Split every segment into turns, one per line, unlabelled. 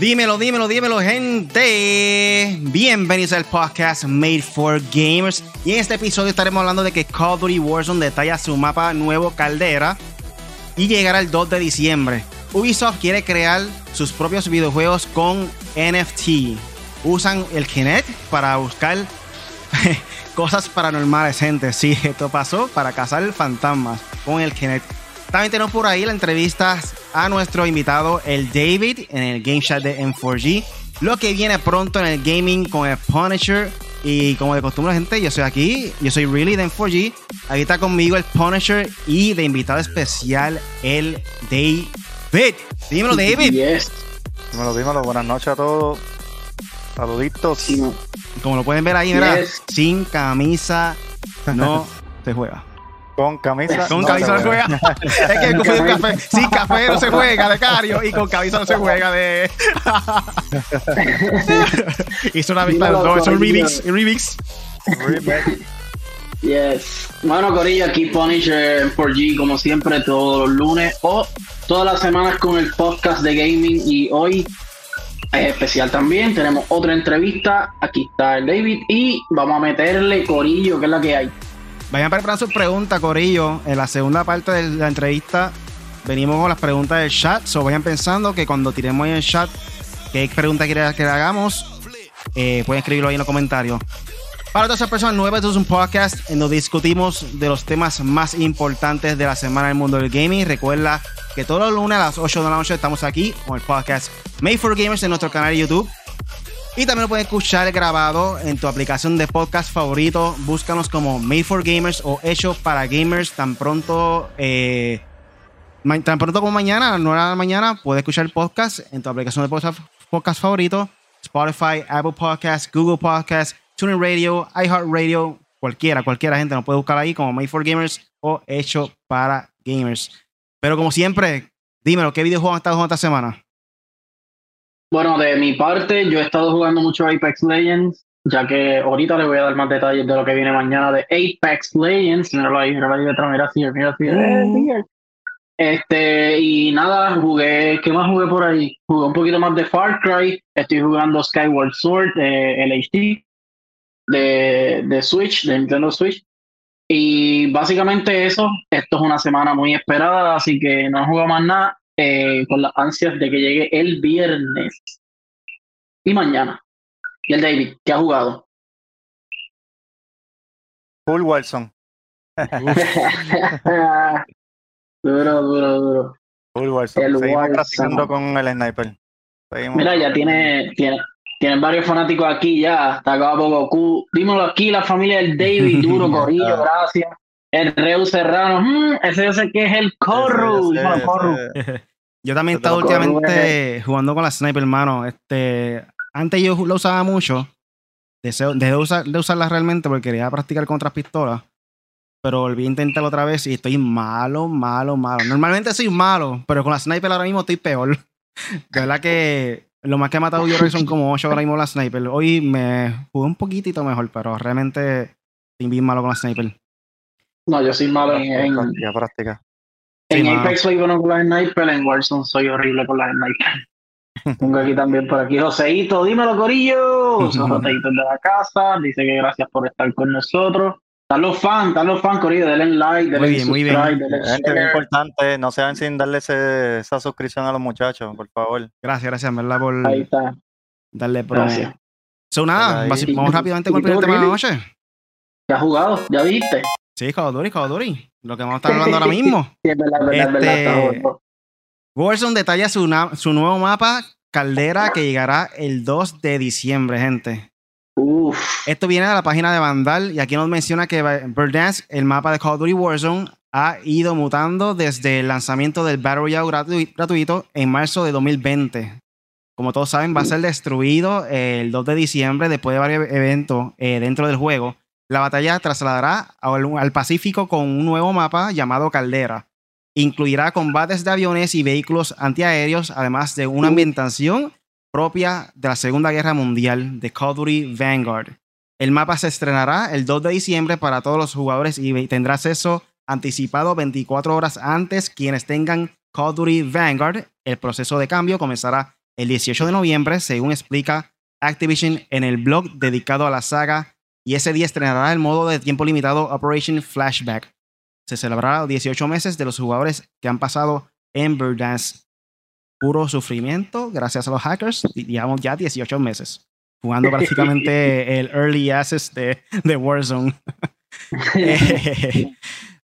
Dímelo, dímelo, dímelo, gente. Bienvenidos al podcast Made for Gamers. Y en este episodio estaremos hablando de que Call of Duty Warzone detalla su mapa nuevo Caldera y llegará el 2 de diciembre. Ubisoft quiere crear sus propios videojuegos con NFT. Usan el Kinect para buscar cosas paranormales, gente. Sí, esto pasó para cazar fantasmas con el Kinect. También tenemos por ahí la entrevista a nuestro invitado, el David, en el Game Chat de M4G. Lo que viene pronto en el gaming con el Punisher. Y como de costumbre, gente, yo soy aquí, yo soy Really de M4G. Aquí está conmigo el Punisher y de invitado especial, el David. Dímelo, David.
Yes.
Dímelo, dímelo. Buenas noches a todos. Saluditos.
Sí, no.
Como lo pueden ver ahí, mira,
Yes.
sin camisa no se juega.
Con camisa.
Con
no
camisa no se juega. es que café. Sin café no se juega de Cario y con camisa no se juega de. Hizo una vista no, es un
Corillo.
remix. un remix.
Yes. Bueno, Corilla, aquí Punisher por G, como siempre, todos los lunes o todas las semanas con el podcast de gaming. Y hoy especial también. Tenemos otra entrevista. Aquí está el David y vamos a meterle Corillo, que es la que hay.
Vayan preparando sus preguntas, Corillo. En la segunda parte de la entrevista venimos con las preguntas del chat. So vayan pensando que cuando tiremos ahí en el chat qué pregunta quieren que le hagamos, eh, pueden escribirlo ahí en los comentarios. Para todas esas personas nuevas, esto es un podcast en donde discutimos de los temas más importantes de la semana en el mundo del gaming. Recuerda que todos los lunes a las 8 de la noche estamos aquí con el podcast Made for Gamers en nuestro canal de YouTube. Y también lo puedes escuchar grabado en tu aplicación de podcast favorito. Búscanos como Made for Gamers o Hecho para Gamers. Tan pronto, eh, tan pronto como mañana, a las 9 de la mañana, puedes escuchar el podcast en tu aplicación de podcast favorito. Spotify, Apple Podcasts, Google Podcasts, TuneIn Radio, iHeartRadio, cualquiera, cualquiera gente nos puede buscar ahí como Made for Gamers o Hecho para Gamers. Pero como siempre, dímelo, ¿qué videojuego has estado jugando esta semana?
Bueno, de mi parte, yo he estado jugando mucho Apex Legends, ya que ahorita le voy a dar más detalles de lo que viene mañana de Apex Legends. Míralo ahí, míralo ahí detrás, mira así, mira así. eh. Este, y nada, jugué, ¿qué más jugué por ahí? Jugué un poquito más de Far Cry, estoy jugando Skyward Sword, eh, el HD, de, de Switch, de Nintendo Switch. Y básicamente eso, esto es una semana muy esperada, así que no jugado más nada, eh, con las ansias de que llegue el viernes y mañana. Y el David, ¿qué ha jugado?
Full Wilson.
duro, duro, duro.
Full Wilson.
El
Seguimos
Wilson.
practicando con el sniper. Seguimos.
Mira, ya tiene, tiene, tienen varios fanáticos aquí ya. Está acá Goku. Dímelo aquí, la familia del David, duro, Corillo, gracias. El Reu Serrano, mm, ese yo sé que es el Corru.
Ese,
Dímelo,
ese,
Corru.
ese.
Yo también he estado últimamente jugando con la sniper, hermano. Este, antes yo lo usaba mucho. Deseo, dejé de, usar, de usarla realmente porque quería practicar con otras pistolas. Pero volví a intentarlo otra vez y estoy malo, malo, malo. Normalmente soy malo, pero con la sniper ahora mismo estoy peor. De verdad que lo más que he matado yo creo que son como 8 ahora mismo la sniper. Hoy me jugué un poquitito mejor, pero realmente estoy bien malo con la sniper.
No, yo soy malo en, en,
Práctica, práctica.
en
Sí.
Apex soy bueno con las sniper, en Warzone soy horrible con las sniper. Tengo aquí también por aquí Joseito, dímelo Corillo. Son Joseito de la casa, dice que gracias por estar con nosotros. Están los fans, están los fans, Corillo, denle like, denle
Muy bien, muy bien.
Gente, bien importante, no sean sin darle ese- esa suscripción a los muchachos, por favor.
Gracias, gracias, verdad, por
Ahí está.
darle promo.
Gracias.
So, nada,
Ahí.
vamos rápidamente con el
¿Y tú,
primer tema de la noche.
¿Ya has jugado? ¿Ya viste?
Sí, of Duty. Lo que vamos a estar hablando ahora mismo.
Sí, es verdad, es verdad, verdad,
Este-. Warzone detalla su, su nuevo mapa, Caldera, que llegará el 2 de diciembre, gente.
Uf,
Esto viene de la página de Vandal y aquí nos menciona que Verdansk, el mapa de Call of Duty Warzone, ha ido mutando desde el lanzamiento del Battle Royale gratu- gratuito en marzo de 2020. Como todos saben, va a ser destruido el 2 de diciembre después de varios eventos eh, dentro del juego. La batalla trasladará al, al Pacífico con un nuevo mapa llamado Caldera. Incluirá combates de aviones y vehículos antiaéreos, además de una ambientación propia de la Segunda Guerra Mundial de Duty Vanguard. El mapa se estrenará el 2 de diciembre para todos los jugadores y tendrá acceso anticipado 24 horas antes quienes tengan Call of Duty Vanguard. El proceso de cambio comenzará el 18 de noviembre, según explica Activision en el blog dedicado a la saga, y ese día estrenará el modo de tiempo limitado Operation Flashback. Se celebrará 18 meses de los jugadores que han pasado en Verdansk. Puro sufrimiento, gracias a los hackers, digamos ya 18 meses, jugando prácticamente el early access de, de Warzone. Eh,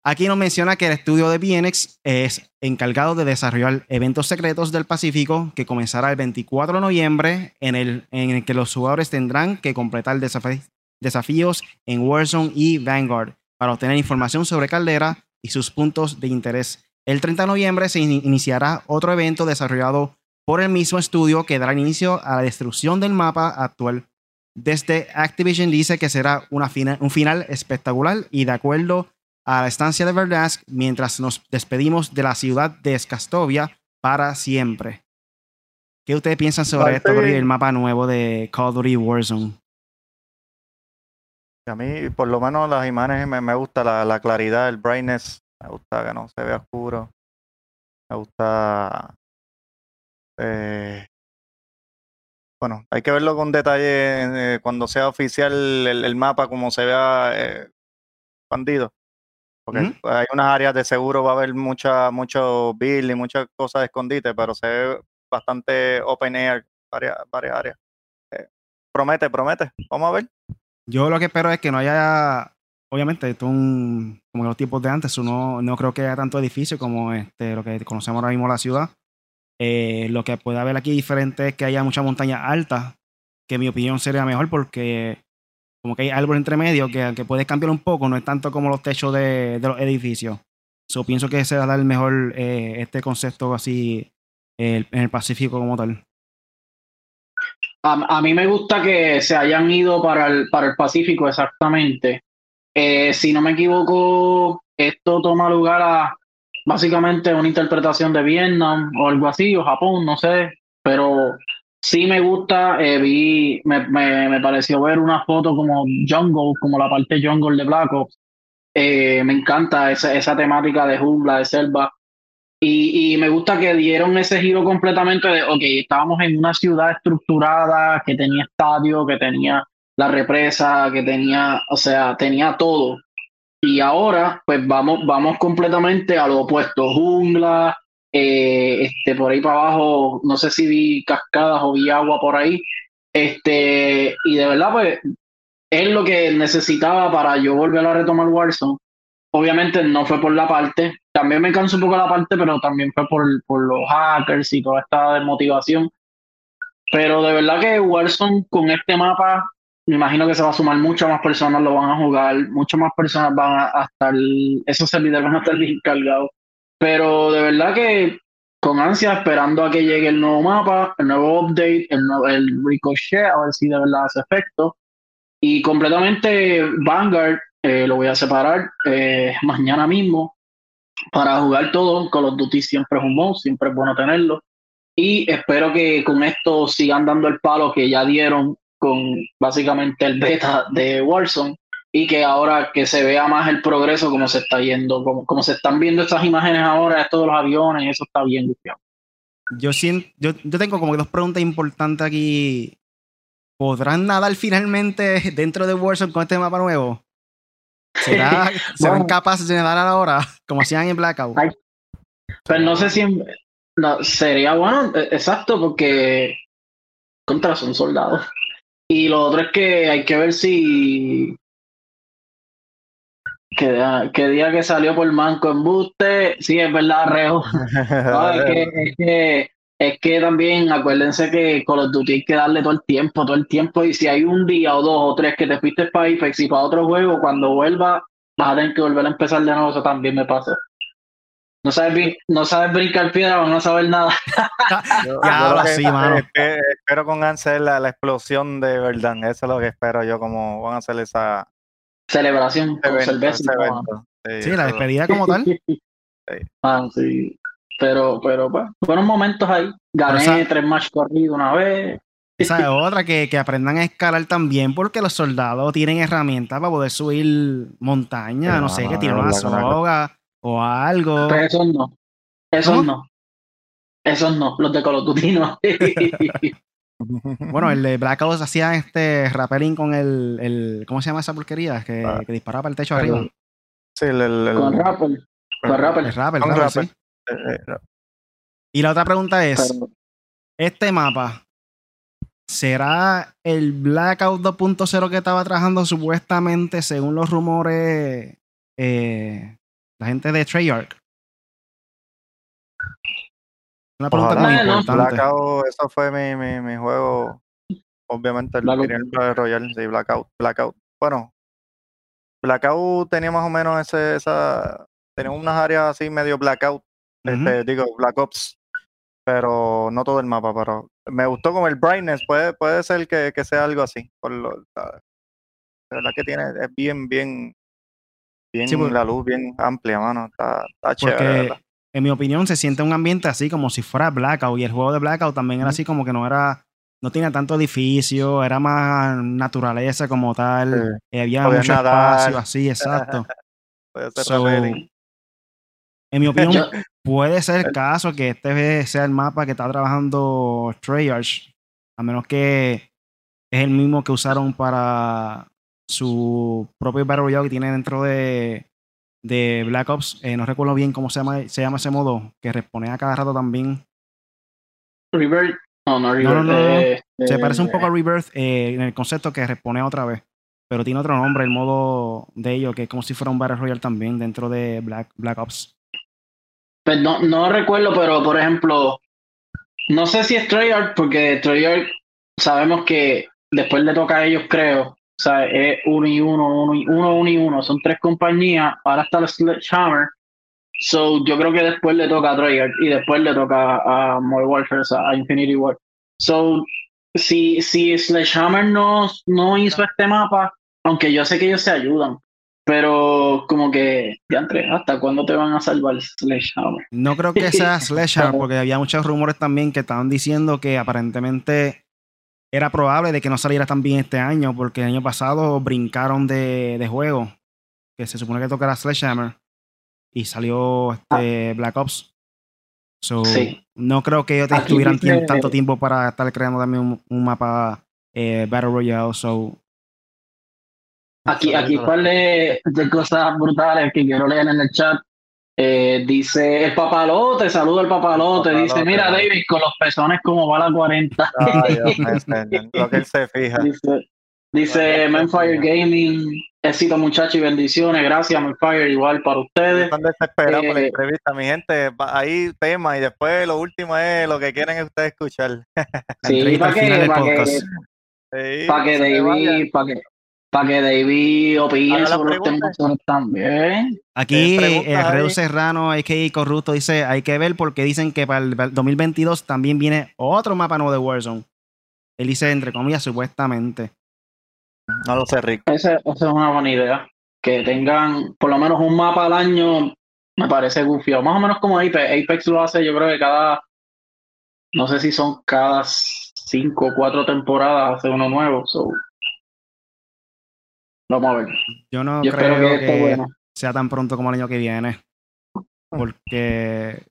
Aquí nos menciona que el estudio de BNX es encargado de desarrollar eventos secretos del Pacífico que comenzará el 24 de noviembre en el, en el que los jugadores tendrán que completar desafíos en Warzone y Vanguard para obtener información sobre Caldera y sus puntos de interés. El 30 de noviembre se iniciará otro evento desarrollado por el mismo estudio que dará inicio a la destrucción del mapa actual. Desde Activision dice que será una un final espectacular y de acuerdo a la estancia de Verdansk mientras nos despedimos de la ciudad de Skastovia para siempre. ¿Qué ustedes piensan sobre esto, el mapa nuevo de Call of Duty Warzone?
A mí, por lo menos, las imágenes me, gusta la, claridad, el brightness. Me gusta que no se vea oscuro. Me gusta. Eh, bueno, hay que verlo con detalle eh, cuando sea oficial el, mapa, como se vea eh, expandido. Porque hay unas áreas de seguro, va a haber mucha, mucho build y muchas cosas de escondite, pero se ve bastante open air, varias, varias áreas. Eh, promete, promete. Vamos a ver.
Yo lo que espero es que no haya, obviamente, esto un, como los tipos de antes, no creo que haya tanto edificio como este, lo que conocemos ahora mismo la ciudad. Eh, lo que puede haber aquí diferente es que haya mucha montaña alta, que en mi opinión sería mejor porque como que hay algo entre medio que, que puedes cambiar un poco, no es tanto como los techos de, los edificios. So, pienso que se va a dar mejor eh, este concepto así en el Pacífico como tal.
A, mí me gusta que se hayan ido para el, para el Pacífico exactamente. Eh, si no me equivoco, esto toma lugar a básicamente una interpretación de Vietnam o algo así, o Japón, no sé, pero Sí me gusta, eh, vi, me, me, pareció ver una foto como Jungle, como la parte Jungle de Black Ops. Eh, me encanta esa, esa temática de jungla, de selva. Y, y, me gusta que dieron ese giro completamente de, ok, estábamos en una ciudad estructurada, que tenía estadio, que tenía la represa, que tenía, o sea, tenía todo. Y ahora, pues vamos, vamos completamente a lo opuesto, jungla, eh, este, por ahí para abajo, no sé si vi cascadas o vi agua por ahí. Este, y de verdad, pues, es lo que necesitaba para yo volver a retomar Warzone. Obviamente no fue por la parte, también me cansó un poco la parte, pero también fue por, por los hackers y toda esta desmotivación. Pero de verdad que Warzone con este mapa, me imagino que se va a sumar muchas más personas, lo van a jugar, muchas más personas van a, estar, esos servidores van a estar bien cargados. Pero de verdad que con ansia esperando a que llegue el nuevo mapa, el nuevo update, el, el ricochet, a ver si de verdad hace efecto. Y completamente Vanguard eh, lo voy a separar eh, mañana mismo para jugar todo. Call of Duty siempre es un mod, siempre es bueno tenerlo. Y espero que con esto sigan dando el palo que ya dieron con básicamente el beta de Warzone y que ahora que se vea más el progreso como se está yendo, como, como se están viendo estas imágenes ahora, de los aviones, eso está bien
Yo siento, yo, yo tengo como dos preguntas importantes aquí. ¿Podrán nadar finalmente dentro de Warzone con este mapa nuevo? ¿Será, ¿Serán capaces de nadar ahora, como hacían en Blackout?
Pues no sé si no, sería bueno, e, exacto, porque contra son soldados. Y lo otro es que hay que ver si que, día que salió por Manco en Buste, sí, es verdad, Reo. es, que, es, que, también acuérdense que con los Duty hay que darle todo el tiempo, todo el tiempo. Y si hay un día o dos o tres que te fuiste para Apex y para otro juego, cuando vuelva, vas a tener que volver a empezar de nuevo. Eso también me pasa. No sabes, no sabes brincar piedra o no sabes nada.
ahora sí, mano. Espero con ansia la, la explosión de verdad. Eso es lo que espero yo, como van a hacer esa,
celebración con cerveza.
sí, la despedida como tal.
Ah, sí. Pero, pero, pues, fueron momentos ahí. Gané
esa-
tres matches corridos una vez.
Esa es otra, que, que aprendan a escalar también, porque los soldados tienen herramientas para poder subir montaña,
Sí,
no
no,
sé, que tienen una soga o algo.
Pero esos no. Esos
¿Cómo?
no. Esos no. Los de Call of Duty no.
Bueno, el de Black Ops hacía este rappelling con el, el- ¿Cómo se llama esa porquería? Que,
Ah.
que disparaba para el techo arriba.
Sí, el, el, el-
Con Rapper. Con Rapper.
El rapper,
Con
rapper,
rapper.
sí.
eh, eh,
Y la otra pregunta es:
Pero,
¿este mapa será el Blackout 2.0 que estaba trabajando supuestamente, según los rumores, eh, la gente de Treyarch? Una pregunta
Ojalá.
muy
Ah, no.
importante.
Blackout, eso fue mi, mi, mi juego. Obviamente el
Blackout.
primer Battle Royale, sí, Blackout. Blackout. Bueno, Blackout tenía más o menos ese, esa. Tenía unas áreas así medio Blackout.
Ujú.
este, digo, Black Ops. Pero no todo el mapa, pero me gustó como el brightness. Puede, puede ser que, que sea algo así. Por lo, la, la verdad que tiene, es bien, bien. Bien
Sí,
la luz, bien amplia, mano. Está, está chévere.
Porque,
¿verdad?
en mi opinión, se siente un ambiente así como si fuera Blackout. Y el juego de Blackout también era así como que no era. No tenía tanto edificio, era más naturaleza como tal.
Sí.
eh, había mucho
nadar.
espacio así, exacto.
Puede ser
So, en mi opinión,
Yo-
puede ser el
El-
caso que este sea el mapa que está trabajando Treyarch, a menos que es el mismo que usaron para su propio Battle Royale que tiene dentro de, de Black Ops. Eh, no recuerdo bien cómo se llama, se llama ese modo, que responde a cada rato también.
River. No, no, River.
no, no, no.
eh,
Se
eh,
parece un poco a Rebirth eh, en el concepto que responde otra vez. Pero tiene otro nombre, el modo de ello, que es como si fuera un Battle Royale también dentro de Black, Black Ops.
Pues no, no recuerdo, pero por ejemplo, no sé si es Treyarch, porque Treyarch sabemos que después le toca a ellos, creo. O sea, es uno y uno, uno y uno, uno y uno. Son tres compañías. Ahora está la Sledgehammer. So, yo creo que después le toca a Treyarch y después le toca a Modern Warfare, o sea, a Infinity War. So, si, si Sledgehammer no, no hizo este mapa, aunque yo sé que ellos se ayudan, pero como que, diantre, ¿hasta cuándo te van a salvar Sledgehammer?
No creo que sea Sledgehammer, porque había muchos rumores también que estaban diciendo que aparentemente era probable de que no saliera tan bien este año, porque el año pasado brincaron de, de juego, que se supone que tocara Sledgehammer, y salió este Black Ops. So,
Sí.
No creo que ellos
Aquí
tuvieran
dice-
tanto tiempo para estar creando también un, un mapa eh, Battle Royale. So,
Aquí, aquí un par de, de cosas brutales que quiero leer en el chat. Eh, dice el papalote, saluda al papalote.
Papalote,
dice, mira. David, con los pezones como va la 40.
Ay, Dios mío, señor, lo que él se fija.
dice, dice Manfire Gaming, éxito muchachos y bendiciones. Gracias, Manfire, igual para ustedes.
Están desesperados por la
Eh,
entrevista, mi gente. Ahí tema y después lo último es lo que quieren ustedes escuchar.
Sí, para que, para que.
Sí.
David, para que, para que David opine sobre los temas también.
Aquí
preguntas
el Reu. Serrano, a.k.a. Corrupto, dice, hay que ver porque dicen que para el 2022 también viene otro mapa nuevo de Warzone. Él dice, entre comillas, supuestamente.
No lo sé, Rick.
Esa, esa es una buena idea. Que tengan por lo menos un mapa al año, me parece gufiado. Más o menos como Apex. Apex lo hace, yo creo que cada, no sé si son cada cinco o cuatro temporadas hace uno nuevo. So. Vamos a ver.
Yo no
Yo
creo
que
que,
esté bueno.
sea tan pronto como el año que viene. Porque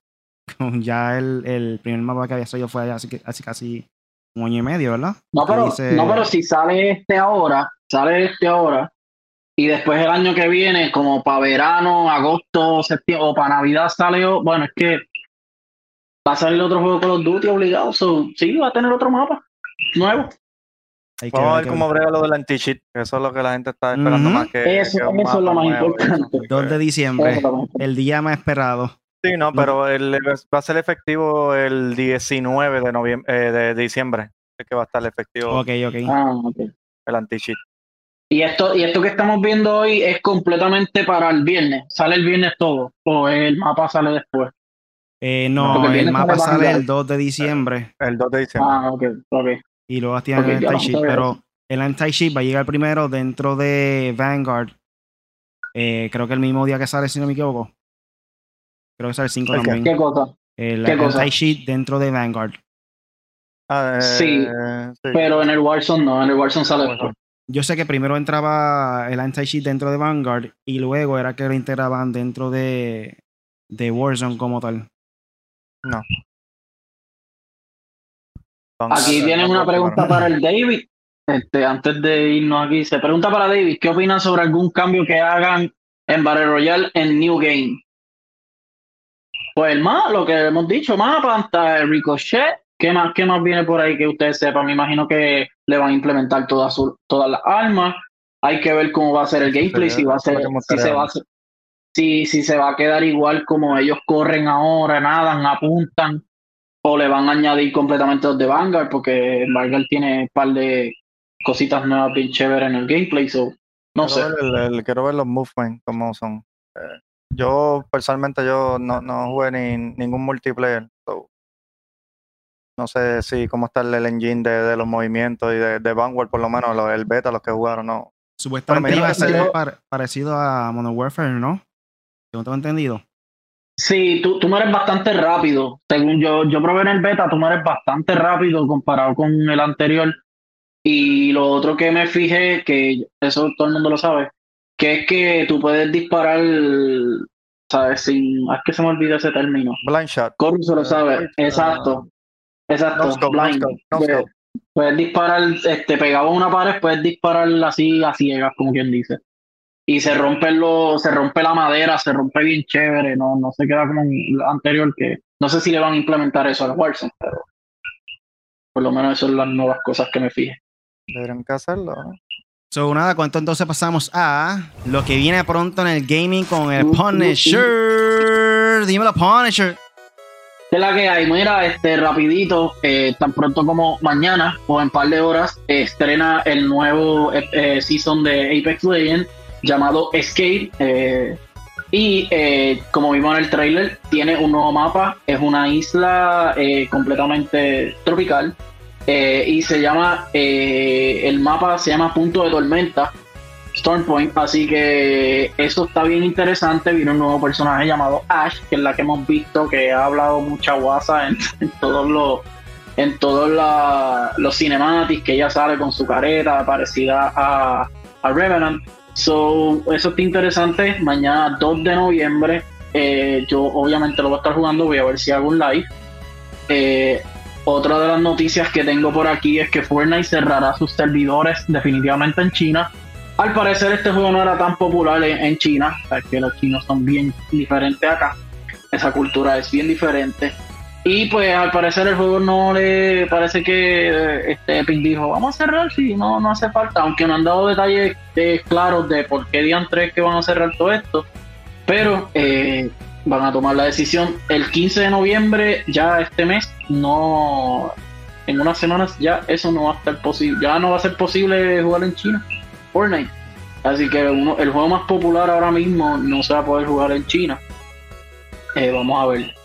con ya el, el primer mapa que había salido fue así, que- así casi un año y medio, ¿verdad?
No pero, no, pero si sale este ahora, sale este ahora, y después el año que viene, como para verano, agosto, septiembre, o para Navidad sale, bueno, es que va a salir otro juego Call of Duty obligado, so, sí, va a tener otro mapa nuevo.
Hay que
Vamos a ver cómo brega lo del anti-cheat, que eso es lo que la gente está esperando
Ujú.
más que.
Eso-
que
eso es lo
mapa
más importante.
eso.
2 de diciembre, el día más esperado.
Sí, no, pero el, va a ser efectivo el 19 de, noviembre, eh, de diciembre. Es que va a estar efectivo
Ok, ok.
Ah, ok.
el anti-cheat.
Y esto, y esto que estamos viendo hoy es completamente para el viernes. Sale el viernes todo. O el mapa sale después.
Eh, no,
Porque
el mapa
sale
el 2 de diciembre
El 2 de diciembre.
Ah, ok, ok.
Y luego tienen
Ok,
el
sabía
pero el anti-cheat va a llegar primero dentro de Vanguard. Eh, creo que el mismo día que sale, si no me equivoco. Creo que sale el 5
¿El qué?
también.
¿Qué cosa?
El
¿Qué cosa?
anti-cheat dentro de Vanguard.
Ah, eh,
Sí,
sí.
Pero en el Warzone no, en el Warzone sale esto.
Yo sé que primero entraba el anti-cheat dentro de Vanguard y luego era que lo integraban dentro de, de Warzone como tal.
No.
Aquí tienen una pregunta para el David. Este, antes de irnos aquí, se pregunta para David, ¿qué opinan sobre algún cambio que hagan en Battle Royale en New Game? Pues más, lo que hemos dicho, hasta el Ricochet. ¿Qué más, ¿Qué más viene por ahí que ustedes sepan? Me imagino que le van a implementar todas, todas las armas. Hay que ver cómo va a ser el gameplay,
Sí,
si va a ser, si se va a si, si se va a quedar igual como ellos corren ahora, nadan, apuntan, o le van a añadir completamente los de Vanguard, porque Vanguard tiene un par de cositas nuevas bien chéveres en el gameplay, so no sé.
quiero, ver el- el- quiero ver los movements, cómo son. Eh, yo, personalmente, yo no, no jugué ni, ningún multiplayer. so, no sé si cómo está el, engine de, de los movimientos y de, de Vanguard, por lo menos, los- el beta, los que jugaron, no.
Supuestamente iba a ser parecido a Modern Warfare, ¿no? Según tengo entendido.
Sí, tú, tú mueres bastante rápido. Según yo, yo probé en el beta, tú mueres bastante rápido comparado con el anterior. Y lo otro que me fijé, que eso todo el mundo lo sabe, que es que tú puedes disparar, ¿sabes? Sin, ah, es que se me olvida ese término.
Blind shot.
Corus se lo
Eh,
sabe, exacto. Exacto,
no scope, no
blind.
scope, no.
Puedes disparar, este, pegado a una pared, puedes disparar así a ciegas, como quien dice. Y se rompe lo, se rompe la madera, se rompe bien chévere, no, no se queda como en el anterior que no sé si le van a implementar eso al Warzone, pero por lo menos eso son las nuevas cosas que me fijé.
Deberían que hacerlo. ¿no?
So, nada, ¿cuánto entonces pasamos a lo que viene pronto en el gaming con el
Uh, uh, uh.
Punisher? Dímelo, Punisher.
¿Qué es la que hay? Mira, este rapidito, eh, tan pronto como mañana o en par de horas, eh, estrena el nuevo eh, eh, season de Apex Legends llamado Escape. eh, y eh, como vimos en el trailer, tiene un nuevo mapa, es una isla eh, completamente tropical. y se llama, el mapa se llama Punto de Tormenta, Storm Point, así que eso está bien interesante. Viene un nuevo personaje llamado Ash, que es la que hemos visto que ha hablado mucha guasa en, en todos los en todos los cinematics, que ella sale con su careta parecida a, a Revenant. So, eso está interesante. Mañana 2 de noviembre, eh, yo obviamente lo voy a estar jugando, voy a ver si hago un live. Eh, otra de las noticias que tengo por aquí es que Fortnite cerrará sus servidores definitivamente en China. Al parecer este juego no era tan popular en, China, o sea, que los chinos son bien diferentes acá. Esa cultura es bien diferente. Y pues al parecer el juego no le parece que este Epic dijo, vamos a cerrar, sí, no, no hace falta, aunque no han dado detalles eh, claros de por qué diantres que van a cerrar todo esto. Pero eh, van a tomar la decisión el 15 de noviembre, ya este mes, no en unas semanas ya eso no va a estar posible, ya no va a ser posible jugar en China, Fortnite. Así que uno, el juego más popular ahora mismo no se va a poder jugar en China. Eh, vamos a ver.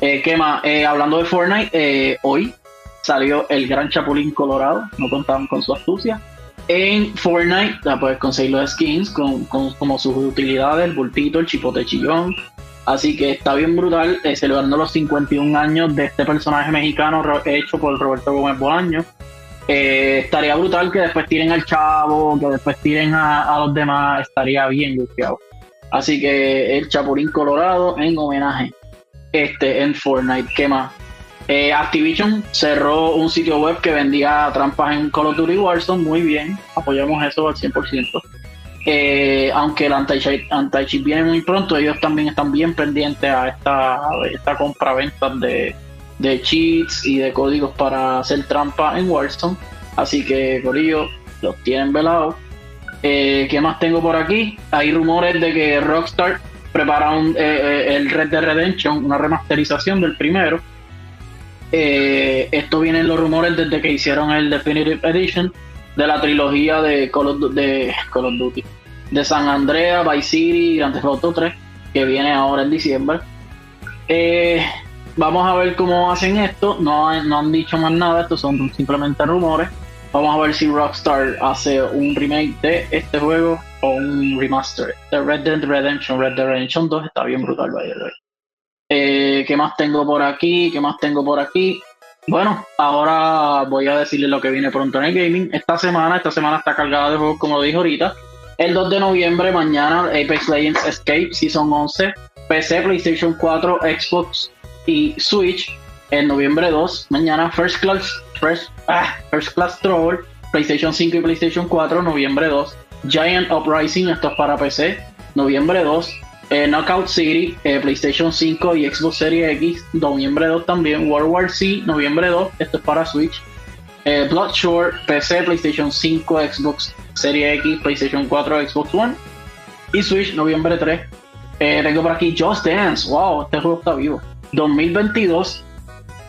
Eh, ¿Qué más? Eh, hablando de Fortnite, eh, hoy salió el Gran Chapulín Colorado, no contaban con su astucia. En Fortnite ya puedes conseguir los skins con, con- como sus utilidades, el bultito, el chipote chillón. Así que está bien brutal, eh, celebrando los 51 años de este personaje mexicano hecho por Roberto Gómez Bolaño. Eh, estaría brutal que después tiren al chavo, que después tiren a, los demás, estaría bien gufiado. Así que el Chapulín Colorado en homenaje este en Fortnite. ¿Qué más? Eh, Activision cerró un sitio web que vendía trampas en Call of Duty Warzone. Muy bien, apoyamos eso al 100%. Eh, aunque el anti-cheat anti viene muy pronto, ellos también están bien pendientes a esta, esta compra-venta de, de cheats y de códigos para hacer trampa en Warzone. Así que, por ello, los tienen velados. Eh, ¿Qué más tengo por aquí? Hay rumores de que Rockstar prepara eh, eh, el Red Dead Redemption, una remasterización del primero. Eh, esto viene en los rumores desde que hicieron el Definitive Edition de la trilogía de Call of, de Duty, de San Andreas, Vice City y Grand Theft Auto 3, que viene ahora en diciembre. Eh, vamos a ver cómo hacen esto. No, no han dicho más nada, estos son simplemente rumores. Vamos a ver si Rockstar hace un remake de este juego o un remaster de Red Dead Redemption. Red Dead Redemption 2 está bien brutal, by the way. Eh, ¿Qué más tengo por aquí? ¿Qué más tengo por aquí? Bueno, ahora voy a decirles lo que viene pronto en el gaming. Esta semana, esta semana está cargada de juegos, como lo dije ahorita. El 2 de noviembre, mañana, Apex Legends Escape Season 11, PC, PlayStation 4, Xbox y Switch. En noviembre 2, mañana, First Class, First, ah, First Class Troll, PlayStation 5 y PlayStation 4, noviembre 2. Giant Uprising, esto es para PC, noviembre 2. Eh, Knockout City, eh, PlayStation 5 y Xbox Series X, noviembre 2 también. World War C, noviembre 2, esto es para Switch. Eh, Bloodshore, PC, PlayStation 5, Xbox Series X, PlayStation 4, Xbox One y Switch, noviembre 3. Eh, tengo por aquí Just Dance, wow, este juego está vivo. 2022,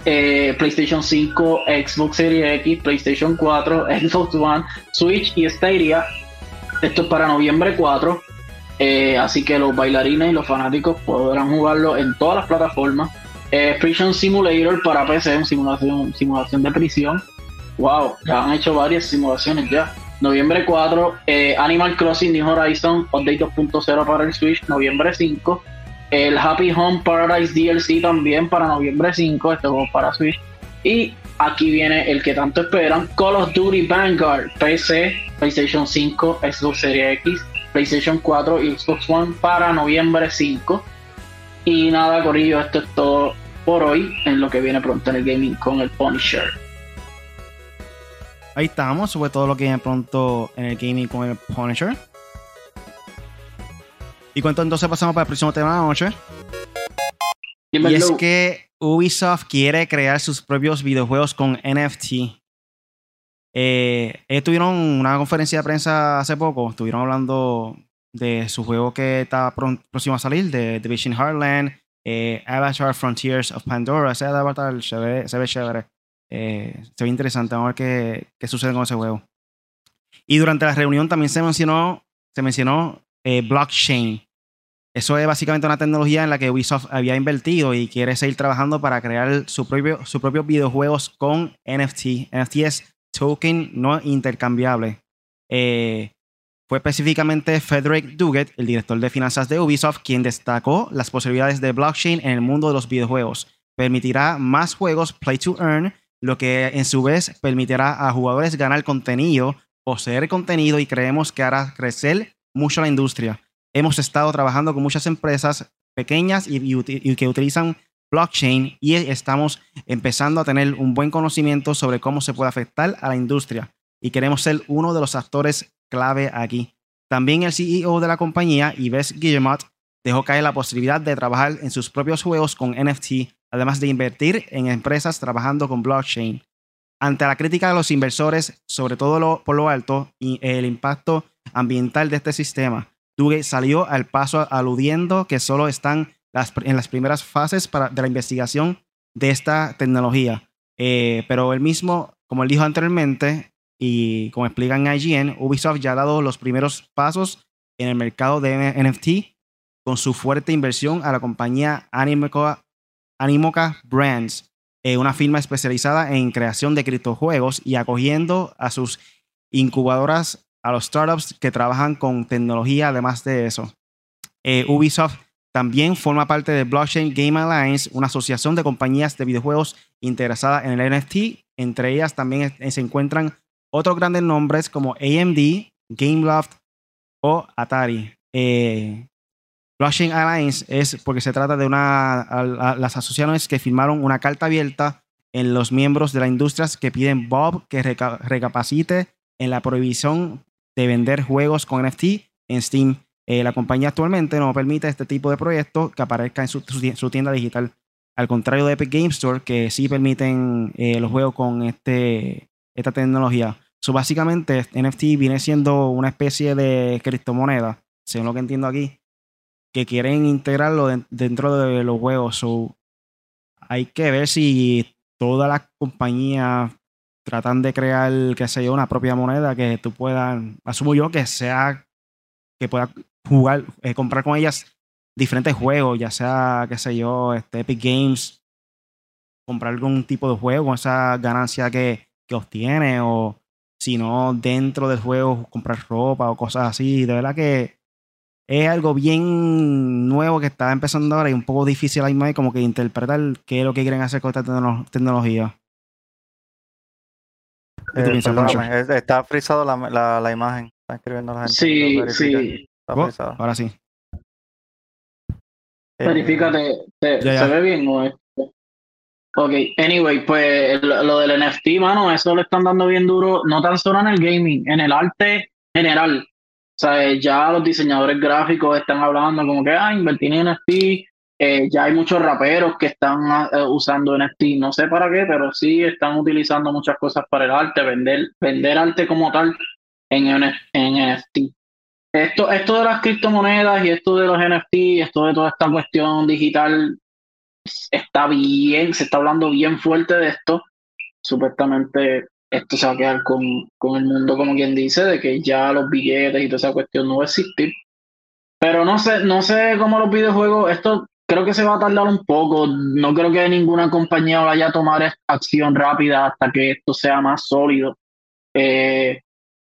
eh, PlayStation 5, Xbox Series X, PlayStation 4, Xbox One, Switch y Stadia. Esto es para noviembre 4. Eh, así que los bailarines y los fanáticos podrán jugarlo en todas las plataformas. Eh, Simulator para PC, simulación, simulación de prisión. Wow, ya han hecho varias simulaciones ya. Noviembre 4, eh, Animal Crossing New Horizon, Update 2.0 para el Switch, noviembre 5. El Happy Home Paradise DLC también para noviembre 5, este juego para Switch. Y aquí viene el que tanto esperan, Call of Duty Vanguard, PC, PlayStation 5, Xbox Series X, PlayStation 4 y Xbox One para noviembre 5. Y nada, Corillo, esto es todo por hoy en lo que viene pronto en el gaming con el Punisher.
Ahí estamos, sobre todo lo que viene pronto en el gaming con el Punisher. Y cuánto entonces pasamos para el próximo tema de la noche. Y es que Ubisoft quiere crear sus propios videojuegos con NFT. Eh, ellos una conferencia de prensa hace poco, estuvieron hablando de su juego que está próximo a salir, de Division Heartland, eh, Avatar Frontiers of Pandora. Se ve chévere. Eh, se ve interesante. Vamos a ver qué, qué, sucede con ese juego. Y durante la reunión también se mencionó, se mencionó eh, blockchain. Eso es básicamente una tecnología en la que Ubisoft había invertido y quiere seguir trabajando para crear su propio, sus propios videojuegos con NFT. NFT es token no intercambiable. Eh, fue específicamente Frederick Duguet, el director de finanzas de Ubisoft, quien destacó las posibilidades de blockchain en el mundo de los videojuegos. Permitirá más juegos play to earn, lo que en su vez permitirá a jugadores ganar contenido, poseer contenido y creemos que hará crecer mucho la industria. Hemos estado trabajando con muchas empresas pequeñas y, que utilizan blockchain y estamos empezando a tener un buen conocimiento sobre cómo se puede afectar a la industria y queremos ser uno de los actores clave aquí. También el CEO de la compañía, Yves Guillemot, dejó caer la posibilidad de trabajar en sus propios juegos con NFT, además de invertir en empresas trabajando con blockchain. Ante la crítica de los inversores, sobre todo por lo alto y el impacto ambiental de este sistema, Dugue salió al paso aludiendo que solo están en las primeras fases de la investigación de esta tecnología. Eh, pero él mismo, como él dijo anteriormente, y como explican en IGN, Ubisoft ya ha dado los primeros pasos en el mercado de NFT con su fuerte inversión a la compañía Animoca, Animoca Brands, eh, una firma especializada en creación de criptojuegos y acogiendo a sus incubadoras a los startups que trabajan con tecnología además de eso. Eh, Ubisoft también forma parte de Blockchain Game Alliance, una asociación de compañías de videojuegos interesadas en el NFT. Entre ellas también se encuentran otros grandes nombres como AMD, Gameloft o Atari. Eh, Blockchain Alliance es porque se trata de una las asociaciones que firmaron una carta abierta en los miembros de la industria que piden Bob que recapacite en la prohibición de vender juegos con NFT en Steam. Eh, la compañía actualmente no permite este tipo de proyectos que aparezca en su, tienda digital. Al contrario de Epic Game Store, que sí permiten eh, los juegos con este, esta tecnología. So, básicamente, NFT viene siendo una especie de criptomoneda, según lo que entiendo aquí, que quieren integrarlo dentro de los juegos. So, hay que ver si todas las compañías tratan de crear, qué sé yo, una propia moneda que tú puedas, asumo yo que sea, que pueda jugar, eh, comprar con ellas diferentes juegos, ya sea, qué sé yo, este, Epic Games, comprar algún tipo de juego con esa ganancia que, que obtiene, o si no, dentro del juego comprar ropa o cosas así. De verdad que es algo bien nuevo que está empezando ahora y un poco difícil ahí mismo como que interpretar qué es lo que quieren hacer con esta tecno- tecnología. ¿Qué tú
Eh,
piensas,
perdóname,
Pancho?
es- está frisado la, la, la imagen. Está escribiendo la gente.
Sí,
lo
sí.
Está
Oh,
frisado.
ahora sí.
Eh,
Verifícate, ¿se,
Ya, ya.
¿se ve bien o es? Ok, anyway, pues lo, lo del NFT, mano, eso le están dando bien duro, no tan solo en el gaming, en el arte general. O sea, ya los diseñadores gráficos están hablando como que, ah, invertir en NFT. Eh, ya hay muchos raperos que están ah, eh, usando NFT, no sé para qué, pero sí están utilizando muchas cosas para el arte, vender, vender arte como tal en, en NFT. Esto, esto de las criptomonedas y esto de los NFT, esto de toda esta cuestión digital, está bien, se está hablando bien fuerte de esto. Supuestamente esto se va a quedar con, con el mundo, como quien dice, de que ya los billetes y toda esa cuestión no va a existir. Pero no sé, no sé cómo los videojuegos, esto creo que se va a tardar un poco. No creo que ninguna compañía vaya a tomar acción rápida hasta que esto sea más sólido. Eh,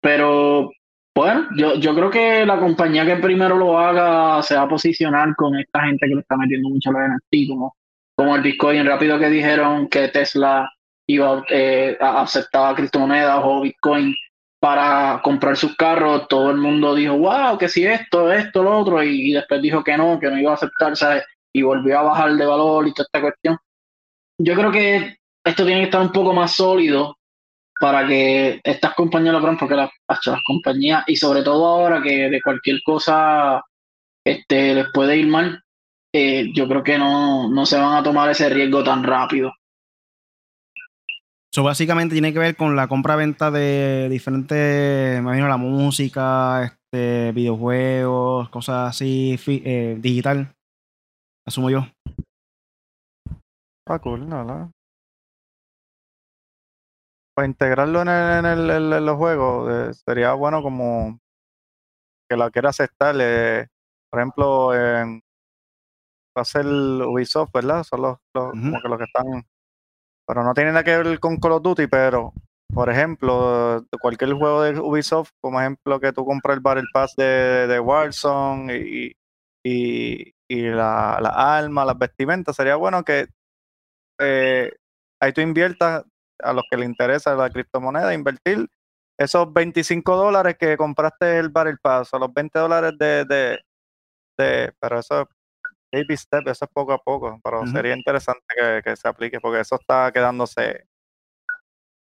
pero bueno, yo, yo creo que la compañía que primero lo haga se va a posicionar con esta gente que le está metiendo mucho a los NFT, como, como el Bitcoin. Rápido que dijeron que Tesla iba eh, aceptaba criptomonedas o Bitcoin para comprar sus carros, todo el mundo dijo, wow, que si esto, esto, lo otro, y, y después dijo que no, que no iba a aceptar, ¿sabes? Y volvió a bajar de valor y toda esta cuestión. Yo creo que esto tiene que estar un poco más sólido para que estas compañías lo crean, porque las, las compañías, y sobre todo ahora que de cualquier cosa este, les puede ir mal, eh, yo creo que no, no se van a tomar ese riesgo tan rápido.
Eso básicamente tiene que ver con la compra-venta de diferentes, me imagino, la música, este, videojuegos, cosas así, eh, digital. Asumo yo.
Ah, cool, no, no. Para integrarlo en, el- en, el- en- los juegos, eh, sería bueno como que la quiera aceptar. eh, por ejemplo, en, va a ser Ubisoft, ¿verdad? Son los, los- como que los que están. Pero no tiene nada que ver con Call of Duty, pero, por ejemplo, cualquier juego de Ubisoft, como ejemplo que tú compras el Battle Pass de, de Warzone y, y, y la, la arma, las vestimentas, sería bueno que eh, ahí tú inviertas a los que le interesa la criptomoneda, invertir esos 25 dólares que compraste el Battle Pass o los 20 dólares de, de, de- pero eso es baby step, eso es poco a poco, pero sería interesante que, que se aplique porque eso está quedándose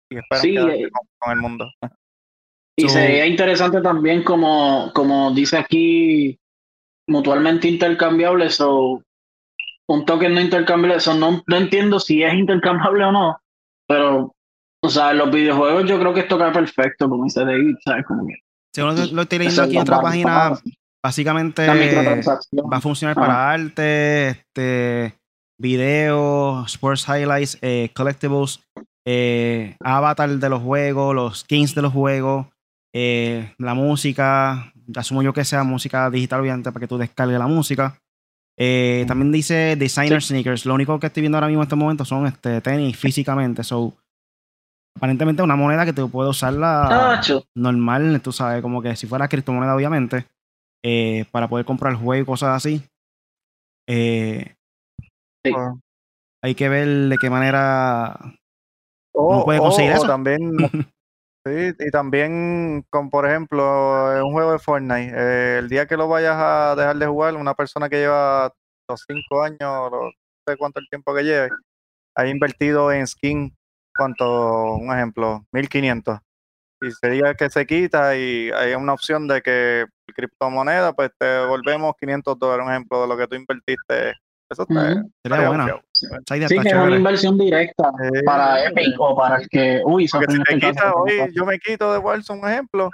y esperan
Sí,
quedarse
eh,
con, con el mundo.
Y
So-
sería interesante también, como, como dice aquí, mutualmente intercambiable, so, un token no intercambiable, eso no, no entiendo si es intercambiable o no, pero, o sea, en los videojuegos yo creo que esto cae perfecto, como dice David, ¿sabes? Como que
Según lo, lo estoy leyendo aquí en otra página, básicamente va a funcionar para arte, este, videos, sports highlights, eh, collectibles, eh, avatar de los juegos, los skins de los juegos, eh, la música, asumo yo que sea música digital, obviamente, para que tú descargues la música. Eh, también dice designer sneakers. Lo único que estoy viendo ahora mismo en este momento son este, tenis físicamente. So, aparentemente una moneda que te puede usarla
Tacho.
normal, tú sabes, como que si fuera criptomoneda, obviamente, eh, para poder comprar juegos y cosas así. Eh,
Sí.
O-
hay que ver de qué manera.
O,
puede
o-
conseguir
o
eso.
también, sí, y también, con por ejemplo, un juego de Fortnite, eh, el día que lo vayas a dejar de jugar, una persona que lleva los cinco años, no sé cuánto el tiempo que lleve, ha invertido en skin, cuánto, un ejemplo, 1500. Y se diga que se quita y hay una opción de que criptomoneda, pues te volvemos 500 dólares, un ejemplo de lo que tú invertiste. Eso está.
Sería
estaría
idea
Sí, que es una inversión directa
Eh,
para Epic o para el que. Uy,
si
este
quitas,
caso,
hoy yo me quito de Warzone, un ejemplo,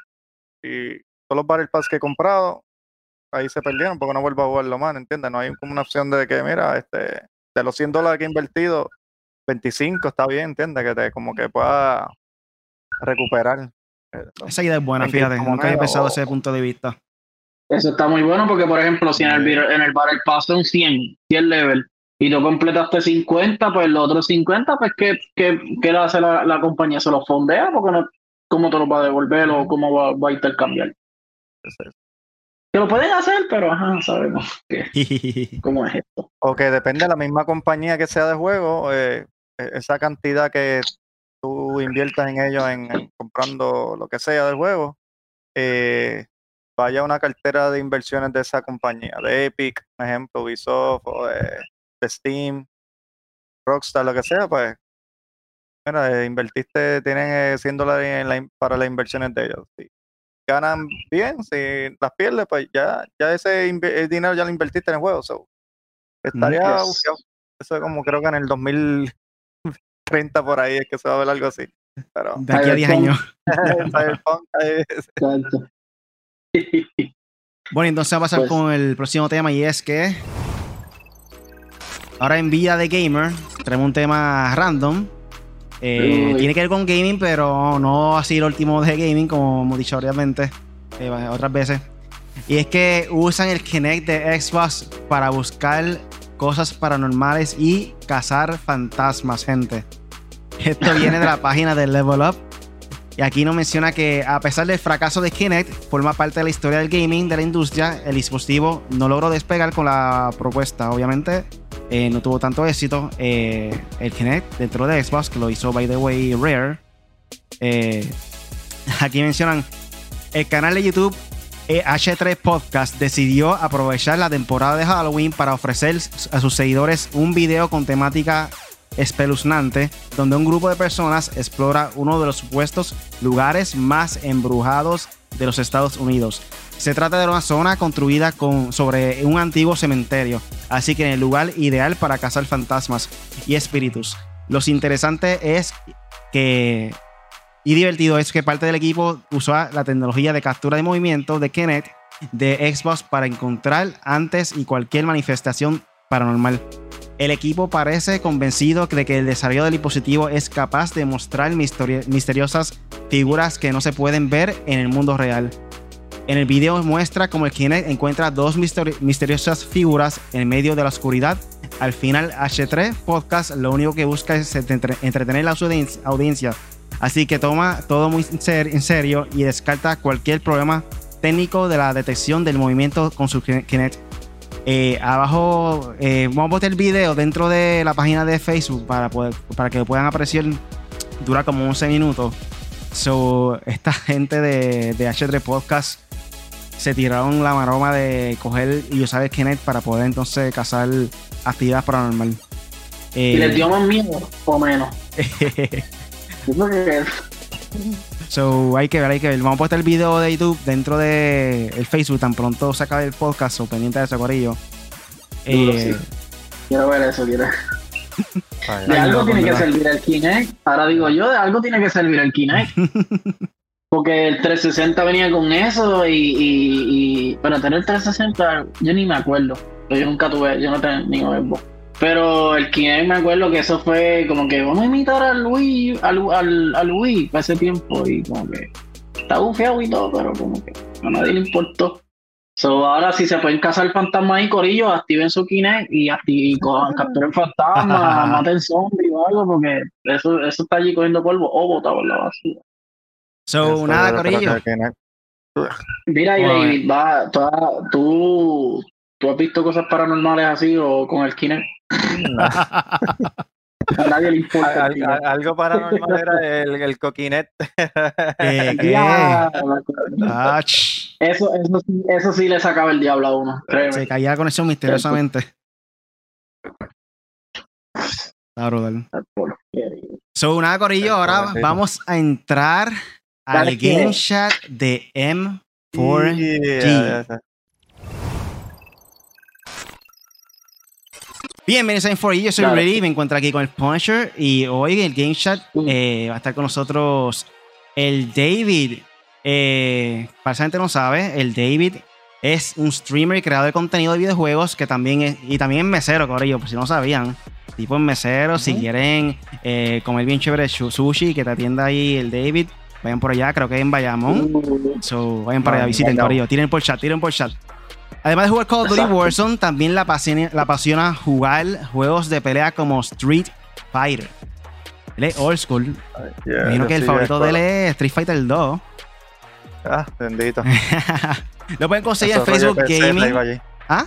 y todos los Battle Pass que he comprado, ahí se perdieron porque no vuelvo a jugarlo más, ¿entiendes? No hay como una opción de que, mira, este, de los 100 dólares que he invertido, 25 está bien, ¿entiendes? Que te como que pueda recuperar. eh.
Esa idea es buena,
en
fíjate. Nunca había
criptomoneda
pensado
o-
ese punto de vista.
Eso está muy bueno porque, por ejemplo, si en el, en el Battle Pass son 100, 100 level, y tú completaste 50, pues los otros 50, pues ¿qué, qué, qué le hace la, la compañía? ¿Se los fondea? Porque no, ¿Cómo te los va a devolver o cómo va, va a intercambiar? Que lo pueden hacer, pero ajá, sabemos que, cómo es esto.
O que depende de la misma compañía que sea de juego, eh, e-, esa cantidad que tú inviertas en ellos en, comprando lo que sea del juego, eh, vaya a una cartera de inversiones de esa compañía, de Epic, por ejemplo, Ubisoft, o de, Steam, Rockstar, lo que sea, pues, mira, invertiste, tienen 100 dólares para las inversiones de ellos. Si ganan bien, si las pierdes, pues ya, ya ese dinero ya lo invertiste en el juego. So, estaría, eso como creo que en el 2000 30 por ahí, es que se va a ver algo así. Pero,
de aquí a 10 años. bueno, entonces va a pasar pues con el próximo tema y es que ahora en vida de gamer tenemos un tema random. Eh, tiene que ver con gaming, pero no así el último de gaming, como hemos dicho obviamente eh, otras veces. Y es que usan el Kinect de Xbox para buscar cosas paranormales y cazar fantasmas, gente. Esto viene de la página de Level Up. Y aquí nos menciona que a pesar del fracaso de Kinect, forma parte de la historia del gaming de la industria, el dispositivo no logró despegar con la propuesta. Obviamente, eh, no tuvo tanto éxito. Eh, el Kinect dentro de Xbox, que lo hizo, by the way, Rare. Eh, aquí mencionan el canal de YouTube H3 Podcast decidió aprovechar la temporada de Halloween para ofrecer a sus seguidores un video con temática espeluznante donde un grupo de personas explora uno de los supuestos lugares más embrujados de los Estados Unidos. Se trata de una zona construida con, sobre un antiguo cementerio, así que en el lugar ideal para cazar fantasmas y espíritus. Lo interesante es que y divertido es que parte del equipo usó la tecnología de captura de movimiento de Kinect de Xbox para encontrar antes y cualquier manifestación paranormal. El equipo parece convencido de que el desarrollo del dispositivo es capaz de mostrar misteriosas figuras que no se pueden ver en el mundo real. En el video muestra cómo el Kinect encuentra dos misteriosas figuras en medio de la oscuridad. Al final, H3 Podcast lo único que busca es entretener a la audiencia. Así que toma todo muy en serio y descarta cualquier problema técnico de la detección del movimiento con su Kinect eh, abajo eh, vamos a poner el video dentro de la página de Facebook para, poder, para que puedan apreciar. Dura como 11 minutos. So, esta gente de, de H3 Podcast se tiraron la maroma de coger y usar el Kinect para poder entonces cazar actividades paranormal.
¿Y les dio más miedo o menos?
So, hay que ver, hay que ver. Vamos a poner el video de YouTube dentro de el Facebook tan pronto se acabe el podcast o pendiente de ese corillo.
Eh, quiero ver eso, quiero. de algo tiene que servir el Kinect. Ahora digo yo, de algo tiene que servir el Kinect. Porque el 360 venía con eso y, y, y para tener el 360 yo ni me acuerdo. Yo nunca tuve, yo no tenía ni verbo. Pero el Kinect me acuerdo que eso fue como que vamos a imitar al Wii, al, al, al Wii para ese tiempo y como que está bufeado y todo, pero como que a nadie le importó. So, ahora si se pueden cazar fantasmas y corillos, activen su Kinect y, y capturen fantasmas, maten zombies o algo, porque eso, eso está allí cogiendo polvo o botado por la basura.
So, nada, corillo.
Mira, y David, va, tú, tú has visto cosas paranormales así o con el Kinect? A nadie le importa.
algo paranormal era el, el coquinet.
Eh,
eso, eso, sí, eso sí le sacaba el diablo a uno.
Se caía la conexión misteriosamente. Claro, So, nada, Corillo, ahora vamos a entrar al game chat de M4G. Bienvenidos a Info yo soy Ready, me encuentro aquí con el Punisher y hoy en el Game Chat eh, va a estar con nosotros el David. Eh, para la gente no sabe, el David es un streamer y creador de contenido de videojuegos que también es, y también es mesero, Corillo, por si no sabían. Tipo en mesero, si quieren eh, comer bien chévere sushi, que te atienda ahí el David, vayan por allá, creo que es en Bayamón. Uh. So, vayan para allá, visiten, Corillo. Tiren por chat, tiren por chat. Además de jugar Call of Duty Warzone, también la apasiona, jugar juegos de pelea como Street Fighter. Él es old school. Me imagino que el favorito de él es Street Fighter 2.
Ah, bendito.
Lo pueden conseguir en Facebook Gaming. ¿Ah?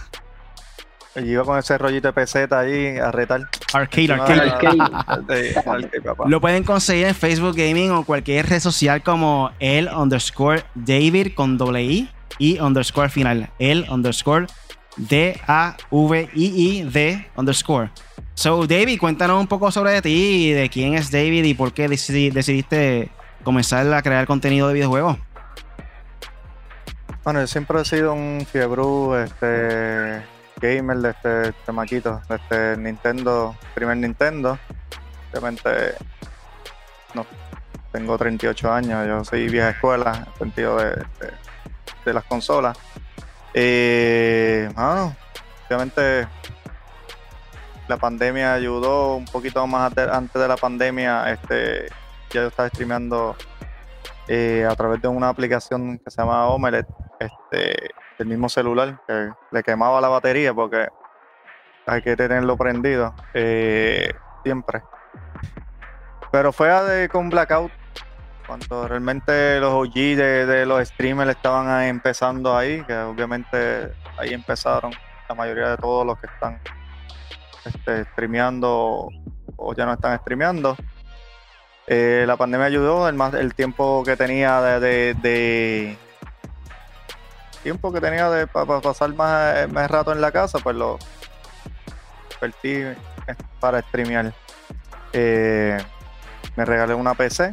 Yo iba con ese rollito de peseta ahí a retar.
Arcade,
No,
arcade.
Arcade.
Arcade, papá.
Lo pueden conseguir en Facebook Gaming o cualquier red social como el underscore David con doble I y underscore final. El underscore D-A-V-I-I-D underscore. So, David, cuéntanos un poco sobre ti de quién es David y por qué decidi- decidiste comenzar a crear contenido de videojuegos.
Bueno, yo siempre he sido un fiebre este, gamer de este chamaquito, de este Nintendo, primer Nintendo. Obviamente, no, tengo 38 años, yo soy vieja escuela en el sentido de, de- de las consolas. Eh, mano, obviamente la pandemia ayudó un poquito más ante- antes de la pandemia, este, ya yo estaba streameando eh, a través de una aplicación que se llama Omelette, este, del mismo celular, que le quemaba la batería porque hay que tenerlo prendido eh, siempre. Pero fue con Blackout, cuando realmente los OG de, los streamers estaban empezando ahí, que obviamente ahí empezaron la mayoría de todos los que están este, streameando o ya no están streameando. Eh, la pandemia ayudó, el, tiempo que tenía de- tiempo que tenía de para pasar más, más rato en la casa, pues lo invertí eh, para streamear. Eh, me regalé una PC,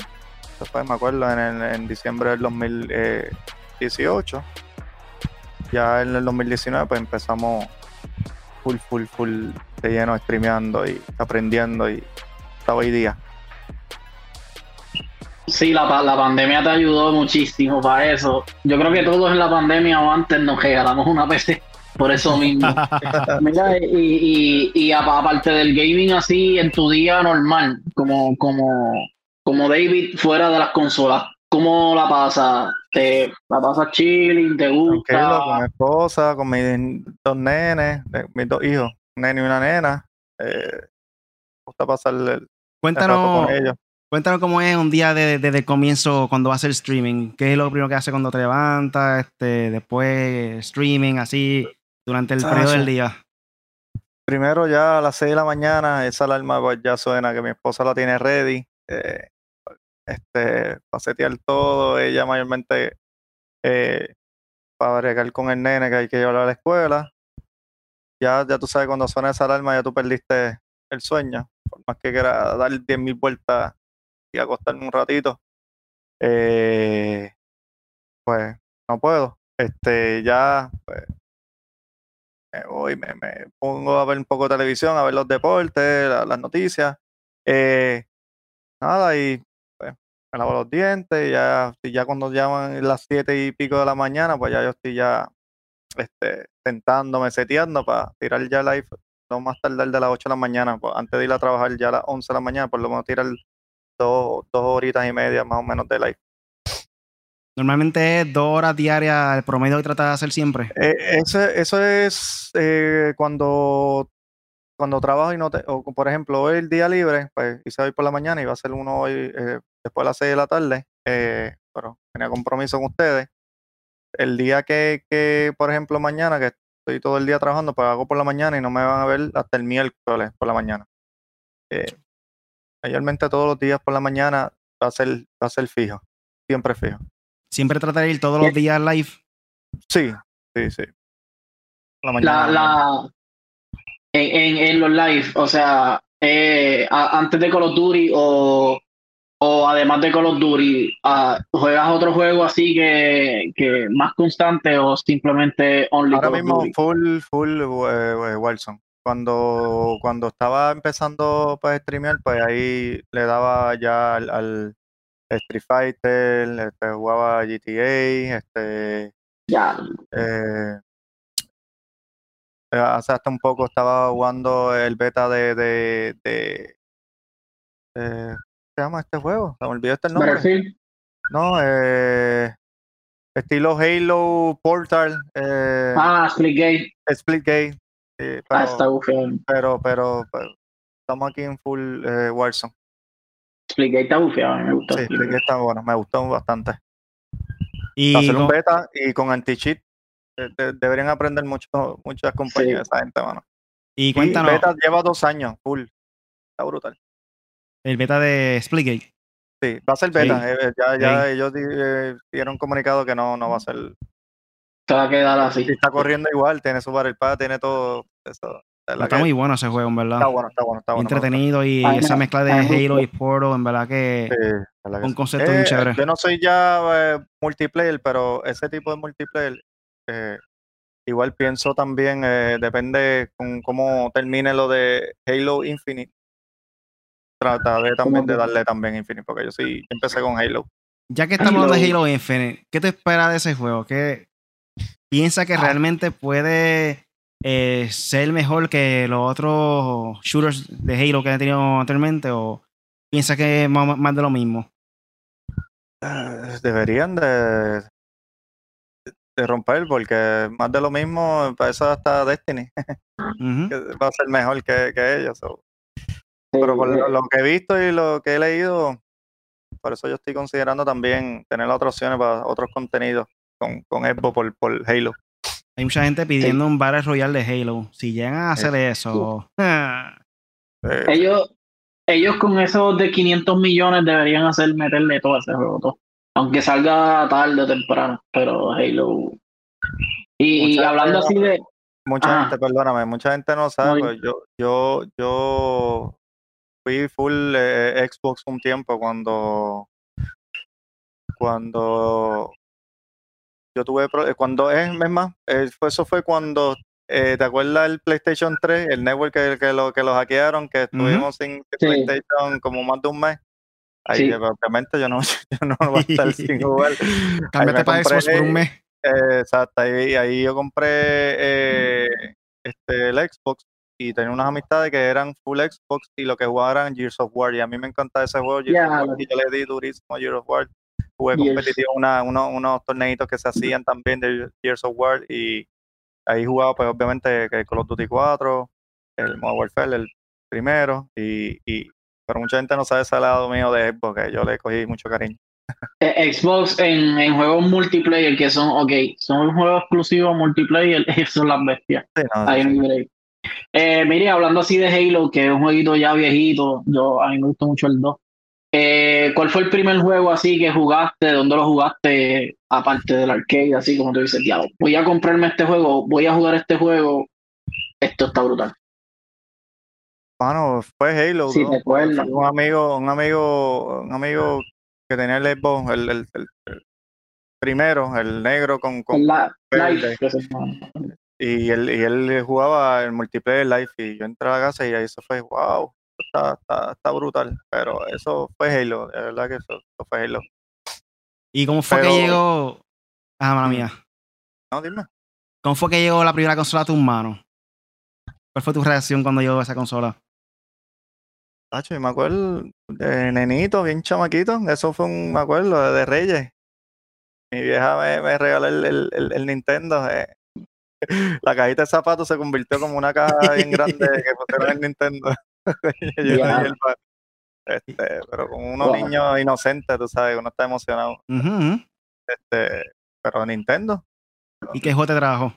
después me acuerdo en, el- en diciembre del 2018. Ya en el 2019 pues empezamos full, full, full de lleno streameando y aprendiendo y hasta hoy día.
Sí, la, la pandemia te ayudó muchísimo para eso. Yo creo que todos en la pandemia o antes nos regalamos una PC por eso mismo. Mira, y, y, y apa- aparte del gaming así en tu día normal, como, como, como David fuera de las consolas, ¿cómo la pasas? ¿Te la pasas chilling? ¿Te
Tranquilo, con
gusta?
mi esposa, con mis dos nenes, eh, mis dos hijos, un nene y una nena. Eh, me gusta pasar el, el rato
Cuéntanos,
con ellos.
cuéntanos cómo es un día de- desde el comienzo cuando vas a hacer streaming. ¿Qué es lo primero que haces cuando te levantas? Este, después streaming, así, durante el
Ah,
periodo
sí.
del día.
Primero ya a las 6 de la mañana, esa alarma pues, ya suena que mi esposa la tiene ready. eh, este, para setear todo, ella mayormente eh, para bregar con el nene que hay que llevarlo a la escuela. Ya, ya tú sabes, cuando suena esa alarma ya tú perdiste el sueño. Por más que quiera dar 10.000 vueltas y acostarme un ratito, eh, pues no puedo. Este, ya, pues, me voy, me, me pongo a ver un poco de televisión, a ver los deportes, la- las noticias. Eh, nada, y me lavo los dientes, y ya, y ya cuando llaman las siete y pico de la mañana, pues ya yo estoy ya este, sentándome, seteando para tirar ya live no más tardar de las 8 de la mañana, pues, antes de ir a trabajar ya a las 11 de la mañana, por lo menos tirar dos, dos horitas y media más o menos de live.
Normalmente es dos horas diarias el promedio que tratas de hacer siempre.
Eh, eso, eso es eh, cuando, cuando trabajo y no te, o por ejemplo, hoy el día libre, pues hice hoy por la mañana y va a ser uno hoy eh, después de las 6 de la tarde, eh, pero tenía compromiso con ustedes. El día que, que, por ejemplo, mañana, que estoy todo el día trabajando, pues hago por la mañana y no me van a ver hasta el miércoles por la mañana. Eh, mayormente todos los días por la mañana va a ser, va a ser fijo, siempre fijo.
Siempre tratar de ir todos los días live.
Sí, sí, sí. Por La
La,
mañana.
la, en, en, en los live, o sea, eh, a- antes de Call of Duty o, o además de Call of Duty, ah, ¿juegas otro juego así que, que más constante o simplemente only
Ahora
Call
mismo
Duty?
full, full eh, eh, Warzone. Cuando, cuando estaba empezando para streamear, pues ahí le daba ya al, al Street Fighter, este, jugaba GTA, este,
Ya,
eh, eh, hace hasta un poco estaba jugando el beta de, de, de, eh, ¿cómo se llama este juego? Se me olvidó este nombre.
Battlefield,
No, eh, estilo Halo Portal, eh,
ah, Splitgate,
Splitgate. sí,
ah,
pero-
está bufeado.
pero, pero, pero estamos aquí en full eh, Warzone.
Splitgate está bufeado, me gusta.
Sí,
Splitgate.
Está bueno, me gustó bastante.
Y
Hacer un
con-
beta y con anti-cheat de- de- deberían aprender mucho, muchas compañías esa gente, mano.
Y
Y
cuéntanos,
Beta lleva dos años, full. Está brutal.
El beta de Splitgate.
Sí, va a ser beta.
Sí.
eh, ya ya ellos eh, dieron comunicado que no, no va a ser.
Se va a quedar así.
Está corriendo igual, tiene su barrel pad, tiene todo eso.
Está
que
muy bueno ese juego, en verdad.
está bueno, está bueno, está bueno.
Entretenido y esa
me-
mezcla de Halo y Portal, en verdad que
Sí, verdad que
un
sí.
concepto muy
Eh,
chévere.
Yo no soy ya eh, multiplayer, pero ese tipo de multiplayer, eh, igual pienso también, eh, depende con cómo termine lo de Halo Infinite. Trataré también de darle también Infinite, porque yo sí empecé con Halo.
Ya que estamos hablando de
Halo.
Halo Infinite, ¿qué te espera de ese juego? ¿Qué piensa que
Ah.
realmente puede eh, ser mejor que los otros shooters de Halo que han tenido anteriormente? ¿O piensa que es más, más de lo mismo?
Eh, Deberían de, de romper, porque más de lo mismo, para eso hasta Destiny, que va a ser mejor que, que ellos. so.
Sí,
Pero por lo,
eh,
lo que he visto y lo que he leído, por eso yo estoy considerando también tener otras opciones para otros contenidos con, con Xbox por, por Halo.
Hay mucha gente pidiendo un Battle Royale de Halo. Si llegan a hacer eso,
Eh,
ellos, ellos con esos de 500 millones deberían hacer meterle todo a ese juego. Todo. Aunque salga tarde o temprano. Pero Halo. Y, y hablando así de.
mucha gente, perdóname, mucha gente no sabe,
No,
pues yo, yo, yo fui full eh, Xbox un tiempo cuando cuando yo tuve eh, cuando es, es más, eh, eso fue cuando eh, ¿te acuerdas el PlayStation 3, el network que, que lo que lo hackearon, que estuvimos sin
Sí.
PlayStation como más de un mes? Ahí
Sí.
obviamente yo no, yo no voy a estar sin jugar.
cámbiate para Xbox por un mes.
Eh, exacto, ahí, ahí yo compré eh, este, el Xbox y tenía unas amistades que eran full Xbox y lo que jugaban eran Gears of War y a mí me encanta ese juego Gears of War, y yo le di durísimo a Gears of War. Jugué competitivo una, uno- unos torneitos que se hacían también de Gears of War y ahí jugaba pues obviamente que Call of Duty 4 el Modern Warfare el primero y, y pero mucha gente no sabe ese lado mío de Xbox que yo le cogí mucho cariño.
Eh, Xbox en, en juegos multiplayer que son, ok, son juegos exclusivos multiplayer, ellos son las bestias.
Sí, no,
Ahí break. Eh, mire, hablando así de Halo, que es un jueguito ya viejito, yo a mí me gustó mucho el 2. Eh, ¿Cuál fue el primer juego así que jugaste? ¿Dónde lo jugaste? Aparte del arcade, así como tú dices, diablo, voy a comprarme este juego, voy a jugar este juego. Esto está brutal.
Mano, fue Halo,
Sí.
Fue Un amigo, un amigo, un amigo que tenía el Xbox, el, el- primero, el negro con, con
La,
verde.
Life, que se llama.
Y él, y él jugaba el multiplayer live y yo entré a la casa y ahí eso fue, wow, está, está, está brutal. Pero eso fue Halo, de verdad que eso, eso fue Halo.
¿Y cómo fue
Pero-
que llegó? Ah, mala mía.
No, dime.
¿Cómo fue que llegó la primera consola a tus manos? ¿Cuál fue tu reacción cuando llegó esa consola?
Tacho, yo me acuerdo de nenito, bien chamaquito. Eso fue un, me acuerdo, de, de Reyes. Mi vieja me, me regaló el, el, el- el Nintendo. eh. La cajita de zapatos se convirtió como una caja bien grande que pusieron el Nintendo. Este, pero como unos
Wow.
niños inocentes, tú sabes, uno está emocionado. Este, pero Nintendo.
¿Y qué juego te trajo?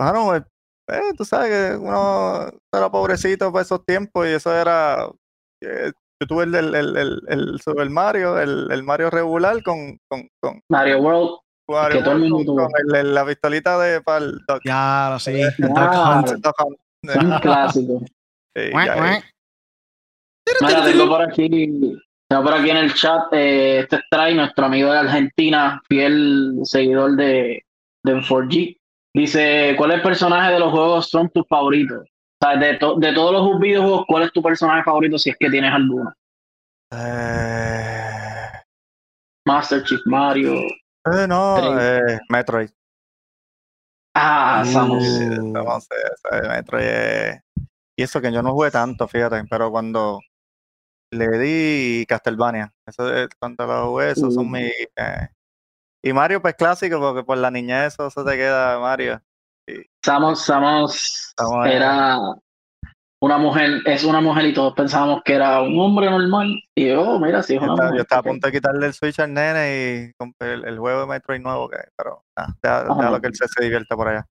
Ah, no, eh, eh, tú sabes que uno era pobrecito para esos tiempos y eso era. eh, yo tuve el, el, el, el, el Super Mario, el, el Mario regular con, con, con
Mario World, Que todo el mundo
con,
tuvo.
con el- el- la pistolita de para el Duck.
Ya, lo sí.
Ah.
Duck Hunt.
un clásico.
Sí,
Cuac,
ya,
cuac.
Mira, tengo por aquí, tengo por aquí en el chat, eh, este es Trai, nuestro amigo de Argentina, fiel seguidor de, de 4G. Dice, ¿cuál es el personaje de los juegos son tus favoritos? O sea, de, to- de todos los videojuegos, ¿cuál es tu personaje favorito si es que tienes alguno?
Eh,
Master Chief Mario.
Eh, no, eh, Metroid.
Ah, Samus.
Sí,
Uh.
Samus, eh, Metroid es- Y eso que yo no jugué tanto, fíjate, pero cuando le di Castlevania, eso es- cuando lo jugué, esos son
Uh.
mis... eh, Y Mario, pues clásico, porque por la niñez eso se te queda Mario.
Samus, Samus
Samus es-
era, una mujer, es una mujer y todos pensábamos que era un hombre normal. Y yo, mira, sí, es
Yo
una
estaba,
mujer.
yo estaba a punto de quitarle el Switch al nene y el, el juego de Metroid nuevo, que, pero nada, déjalo que él se, se divierta por allá.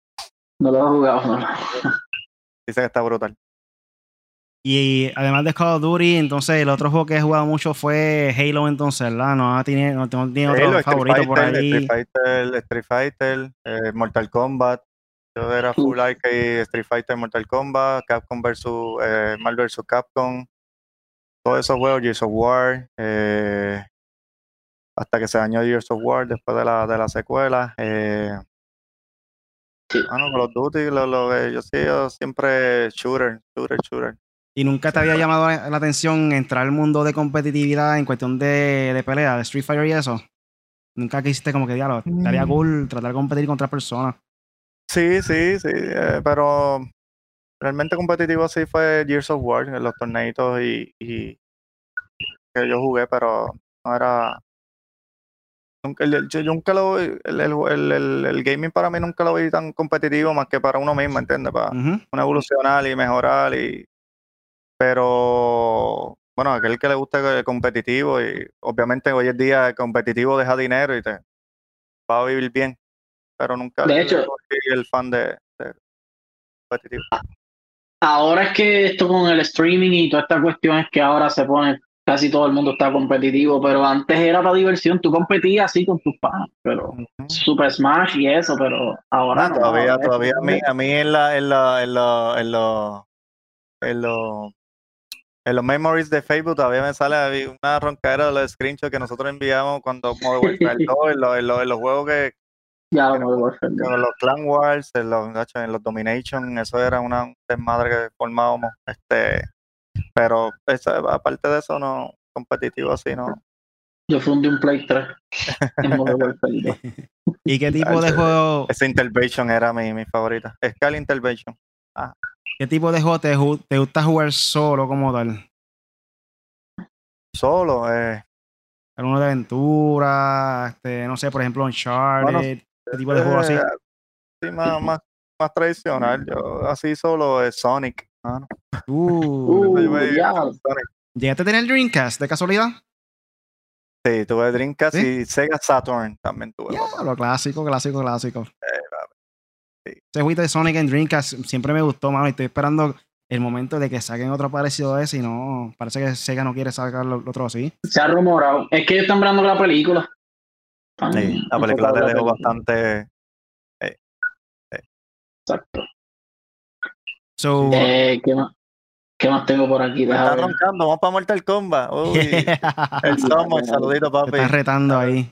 No lo he jugado, no.
Dice que está brutal.
Y además de Call of Duty, entonces el otro juego que he jugado mucho fue Halo, entonces, ¿verdad? No tiene, no, tiene otro
Halo, Street
favorito por ahí.
Street Fighter, Street Fighter, eh, Mortal Kombat. Yo era full arcade, Street Fighter, Mortal Kombat, Capcom versus eh, Marvel vs Capcom. Todos esos juegos, Gears of War, eh, hasta que se dañó Gears of War después de la, de la secuela. Eh,
Sí.
ah, no, Call of Duty, lo, lo, yo sí, yo siempre shooter, shooter, shooter.
¿Y nunca te había llamado la atención entrar al mundo de competitividad en cuestión de, de pelea, de Street Fighter y eso? Nunca quisiste como que, diablo, estaría
Mm.
cool tratar de competir con otras personas.
Sí, sí, sí, eh, pero realmente competitivo sí fue Gears of War, en los torneitos y, y que yo jugué, pero no era... Nunca, el- yo, yo nunca lo el, el, el, gaming para mí nunca lo vi tan competitivo más que para uno mismo, ¿entiendes? Para
Ujú.
uno evolucionar y mejorar y... Pero, bueno, aquel que le gusta el competitivo y obviamente hoy en día el competitivo deja dinero y te va a vivir bien, pero nunca
De hecho-
fui el fan de, de competitivo.
Ahora es que esto con el streaming y toda esta cuestión es que ahora se pone, casi todo el mundo está competitivo, pero antes era para diversión, tú competías así con tus panas, pero. Super Smash y eso, pero ahora
Ah,
no,
todavía, todavía a mí, a mí en la, en la, en la, en los, en los, en los memories de Facebook todavía me sale una roncadera de los screenshots que nosotros enviamos cuando Modern Warfare 2, en los, en los, en los juegos que,
ya lo puedo defender.
en los Clan Wars, en los, en los Domination, eso era una un desmadre que formábamos, este, pero esa- aparte de eso no, competitivo así, no.
Yo fundí un Play 3 en Modern Warfare 2.
¿Y qué tipo de
Ese-
juego,
Esa Intervention era mi, mi favorita. Scale Intervention.
qué tipo de juego te, te gusta jugar solo como tal?
Solo, eh,
¿Alguno de aventura? Este, no sé, por ejemplo, Uncharted, qué tipo de juego así.
Eh, Sí, más, más, más tradicional. Yo así solo es Sonic. mano.
Uh,
Uh,
Sonic.
¿Llegaste a tener el Dreamcast de casualidad?
Sí, tuve Dreamcast
¿Sí?
y Sega Saturn también tuve.
Ya, lo clásico, clásico, clásico.
sí.
Ese jueguito de Sonic en Dreamcast siempre me gustó, mano. Y estoy esperando el momento de que saquen otro parecido a ese. Y no, parece que Sega no quiere sacar lo, lo otro así.
Se ha rumorado. Es que ellos están hablando de la película.
Sí, la película
en
dejó bastante.
Exacto.
So,
Eh, ¿qué, más? ¿Qué más tengo por aquí?
Me está
ver.
roncando, vamos para Mortal Kombat. Uy, el Somos, saludito,
te
papi.
estás retando ahí.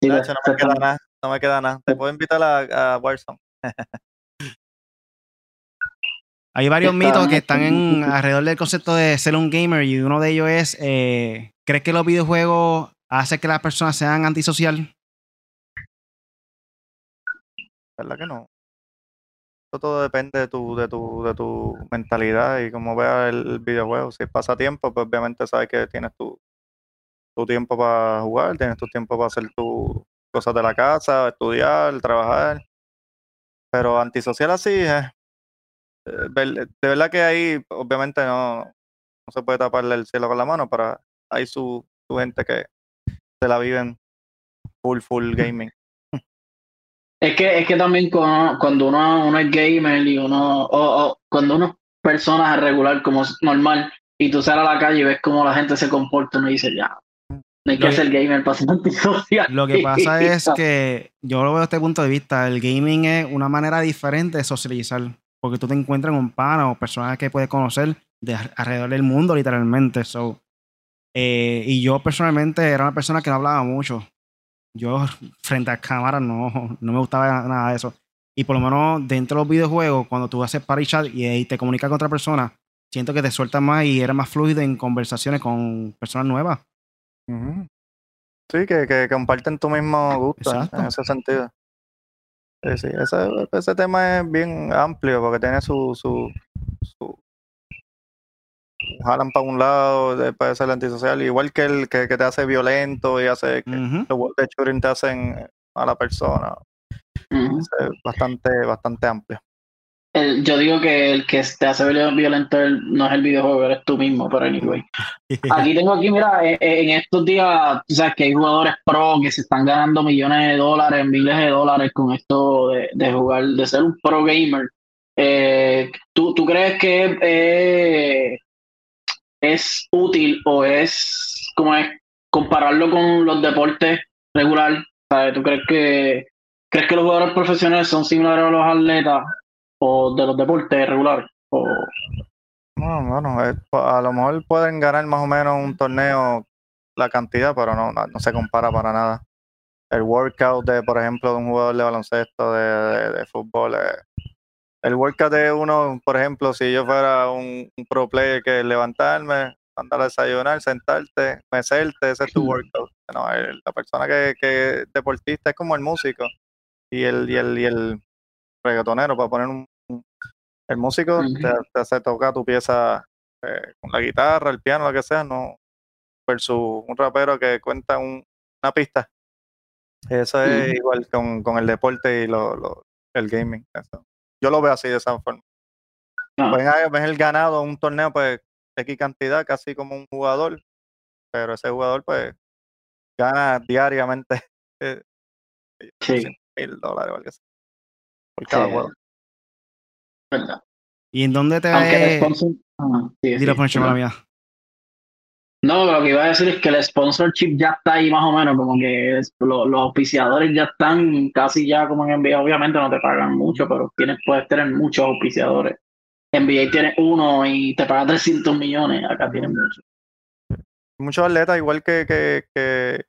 Sí,
Nacho, no me queda nada, no me queda nada. Te puedo invitar a, a Warzone.
Hay varios
Está-
mitos que están en, alrededor del concepto de ser un gamer. Y uno de ellos es: eh, ¿crees que los videojuegos hacen que las personas sean antisocial?
¿Verdad que no? Todo depende de tu, de tu, de tu mentalidad y cómo veas el videojuego. Si es pasatiempo, pues obviamente sabes que tienes tu, tu tiempo para jugar, tienes tu tiempo para hacer tus cosas de la casa, estudiar, trabajar. Pero antisocial así, eh, de verdad que ahí obviamente no, no se puede taparle el cielo con la mano, pero hay su, su gente que se la viven full, full gaming.
Es que, es que también cuando, cuando uno, uno es gamer y uno, o, o cuando uno es persona regular como es normal y tú sales a la calle y ves cómo la gente se comporta, uno dice, ya, no hay que
Lo que-
ser gamer para ser antisocial.
Lo que pasa es que yo lo veo desde este punto de vista. El gaming es una manera diferente de socializar. Porque tú te encuentras con pana o personas que puedes conocer de alrededor del mundo, literalmente. So, eh, y yo personalmente era una persona que no hablaba mucho. Yo frente a cámaras no, no me gustaba nada de eso. Y por lo menos dentro de los videojuegos, cuando tú haces party chat y, te comunicas con otra persona, siento que te sueltas más y eres más fluido en conversaciones con personas nuevas.
Sí, que, que comparten tu mismo gusto en-
Exacto.
en ese sentido. Sí, sí, ese, ese tema es bien amplio porque tiene su, su jalan para un lado, de- puede ser antisocial, igual que el que, que te hace violento y hace que
Ujú.
los juegos de shooting te hacen a la persona. Es bastante, bastante amplio.
el- yo digo que el que te hace violento el- no es el videojuego, eres tú mismo, pero anyway. Aquí tengo aquí, mira, eh, eh, en estos días, tú sabes que hay jugadores pro que se están ganando millones de dólares, miles de dólares con esto de, de jugar, de ser un pro gamer. Eh, ¿tú, tú crees que eh, es útil o es como es compararlo con los deportes regular? ¿Sabes? ¿Tú crees que crees que los jugadores profesionales son similares a los atletas o de los deportes regulares? O,
No, bueno, eh, a lo mejor pueden ganar más o menos un torneo la cantidad, pero no, no, se compara para nada. El workout de, por ejemplo, de un jugador de baloncesto, de fútbol, eh, el workout de uno, por ejemplo, si yo fuera un, un pro player que levantarme, andar a desayunar, sentarte, mecerte, ese es tu workout. No, el- la persona que, que es deportista es como el músico y el, y el, y el reggaetonero, para poner un, el músico te, te hace tocar tu pieza eh, con la guitarra, el piano, lo que sea, no versus un rapero que cuenta un- una pista. Eso es igual con, con el deporte y lo, lo- el gaming. eso. Yo lo veo así de esa forma.
Ah.
Pues ah, ves el ganado en un torneo, pues X cantidad, casi como un jugador, pero ese jugador pues gana diariamente eh,
sí,
mil dólares o algo así. Por cada
Sí.
juego.
verdad.
¿Y en dónde te
Aunque
ves?
sponsor. ah, sí,
Dilo, Poncho, mala mía.
No, lo que iba a decir es que el sponsorship ya está ahí más o menos, como que los auspiciadores ya están casi ya como en NBA, obviamente no te pagan mucho, pero tienes, puedes tener muchos auspiciadores. En NBA tienes uno y te paga 300 millones, acá tienes muchos.
muchos atletas, igual que, que, que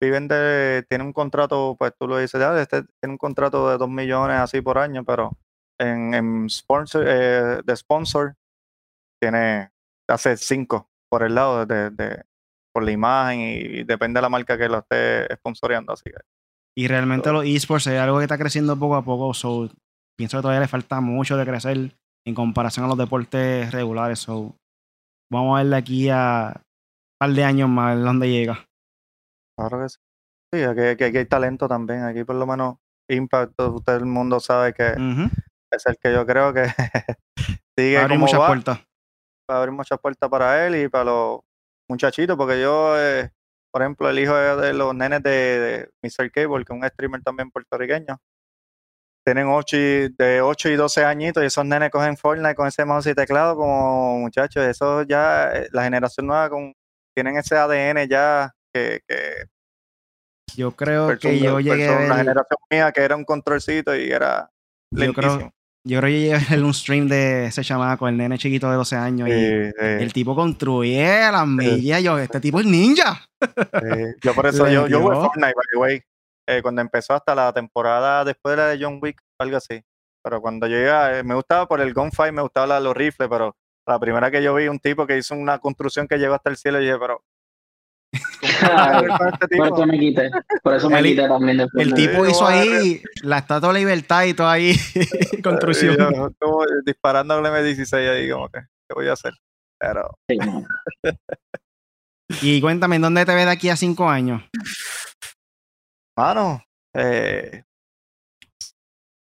viven de, tienen un contrato, pues tú lo dices, ya, este tiene un contrato de 2 millones así por año, pero en, en sponsor, eh, de sponsor tiene, hace 5 por el lado de, de- por la imagen y, depende de la marca que lo esté sponsoreando, así que
Y realmente los esports es algo que está creciendo poco a poco. So, pienso que todavía le falta mucho de crecer en comparación a los deportes regulares. So, vamos a ver de aquí a un par de años más a ver dónde llega.
claro que sí. Sí, aquí, aquí- aquí hay talento también, aquí por lo menos Impact, todo usted el mundo sabe que es el que yo creo que sigue
Va a abrir
como
muchas
va.
puertas.
Va a abrir muchas puertas para él y para los muchachitos, porque yo, eh, por ejemplo, el hijo de, los nenes de, de Mr. Cable, que es un streamer también puertorriqueño, tienen 8 y, de 8 y 12 añitos y esos nenes cogen Fortnite con ese mouse y teclado como muchachos, eso ya, eh, la generación nueva con, tienen ese ADN ya que, que
Yo creo
persona-
que yo llegué a
la generación mía que era un controlcito y era
Yo creo,
lentísimo.
Yo creo que llegué a ver un stream de ese chamaco, el nene chiquito de 12 años. y
Sí,
el tipo construía las millas. Yo, este tipo es ninja.
Yo por eso yo, yo jugué. Fortnite, by the way, eh, cuando empezó hasta la temporada después de la de John Wick, algo así. Pero cuando yo llegué, eh, me gustaba por el gunfight, me gustaba la- los rifles, pero la primera que yo vi un tipo que hizo una construcción que llegó hasta el cielo y dije, pero
Por
tipo?
eso me quité, por eso me
El-
quité también después.
El tipo hizo ahí la estatua de libertad y todo ahí. construcción.
Yo, como disparando al M16 ahí, como que, ¿qué voy a hacer? Pero
Sí, no.
Y cuéntame, ¿en dónde te ves de aquí a cinco años?
Mano, eh,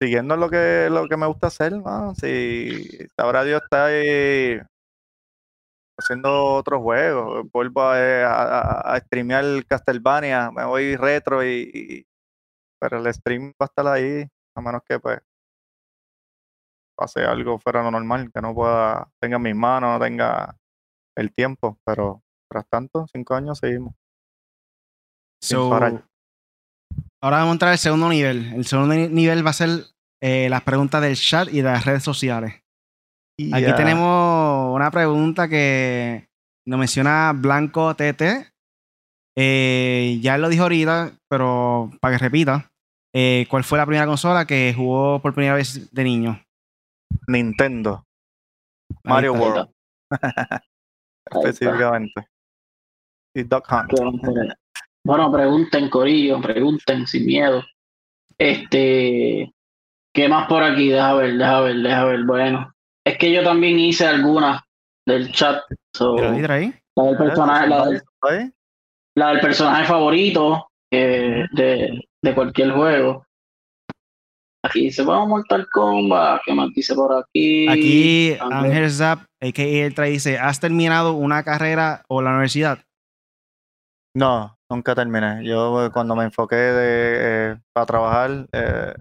siguiendo lo que, lo que me gusta hacer, mano, si ahora Dios está ahí haciendo otros juegos, vuelvo a, eh, a, streamear Castlevania, me voy retro y, y- pero el stream va a estar ahí, a menos que pues pase algo fuera de lo normal, que no pueda, tenga mis manos, no tenga el tiempo, pero tras tanto, cinco años seguimos.
So, ahora vamos a entrar al segundo nivel. El segundo ni- nivel va a ser eh, las preguntas del chat y de las redes sociales. Aquí tenemos una pregunta que nos menciona Blanco TT. Eh, ya lo dijo ahorita, pero para que repita. eh, ¿Cuál fue la primera consola que jugó por primera vez de niño?
Nintendo. Mario. World, específicamente. Y Duck Hunt.
Bueno, pregunten, Corillo, pregunten sin miedo. Este, ¿qué más por aquí? Deja ver, deja ver, deja ver. Bueno, es que yo también hice algunas del chat. so,
ahí, trae
la, del personaje, la, del,
¿Ahí?
la del personaje favorito eh, de, de cualquier juego. Aquí dice, vamos Mortal Kombat. ¿Qué más dice por aquí?
Aquí
Ángel.
Zap, a.k.a. Eltra, dice, ¿has terminado una carrera o la universidad?
No, nunca terminé. Yo eh, cuando me enfoqué de, eh, para trabajar, eh,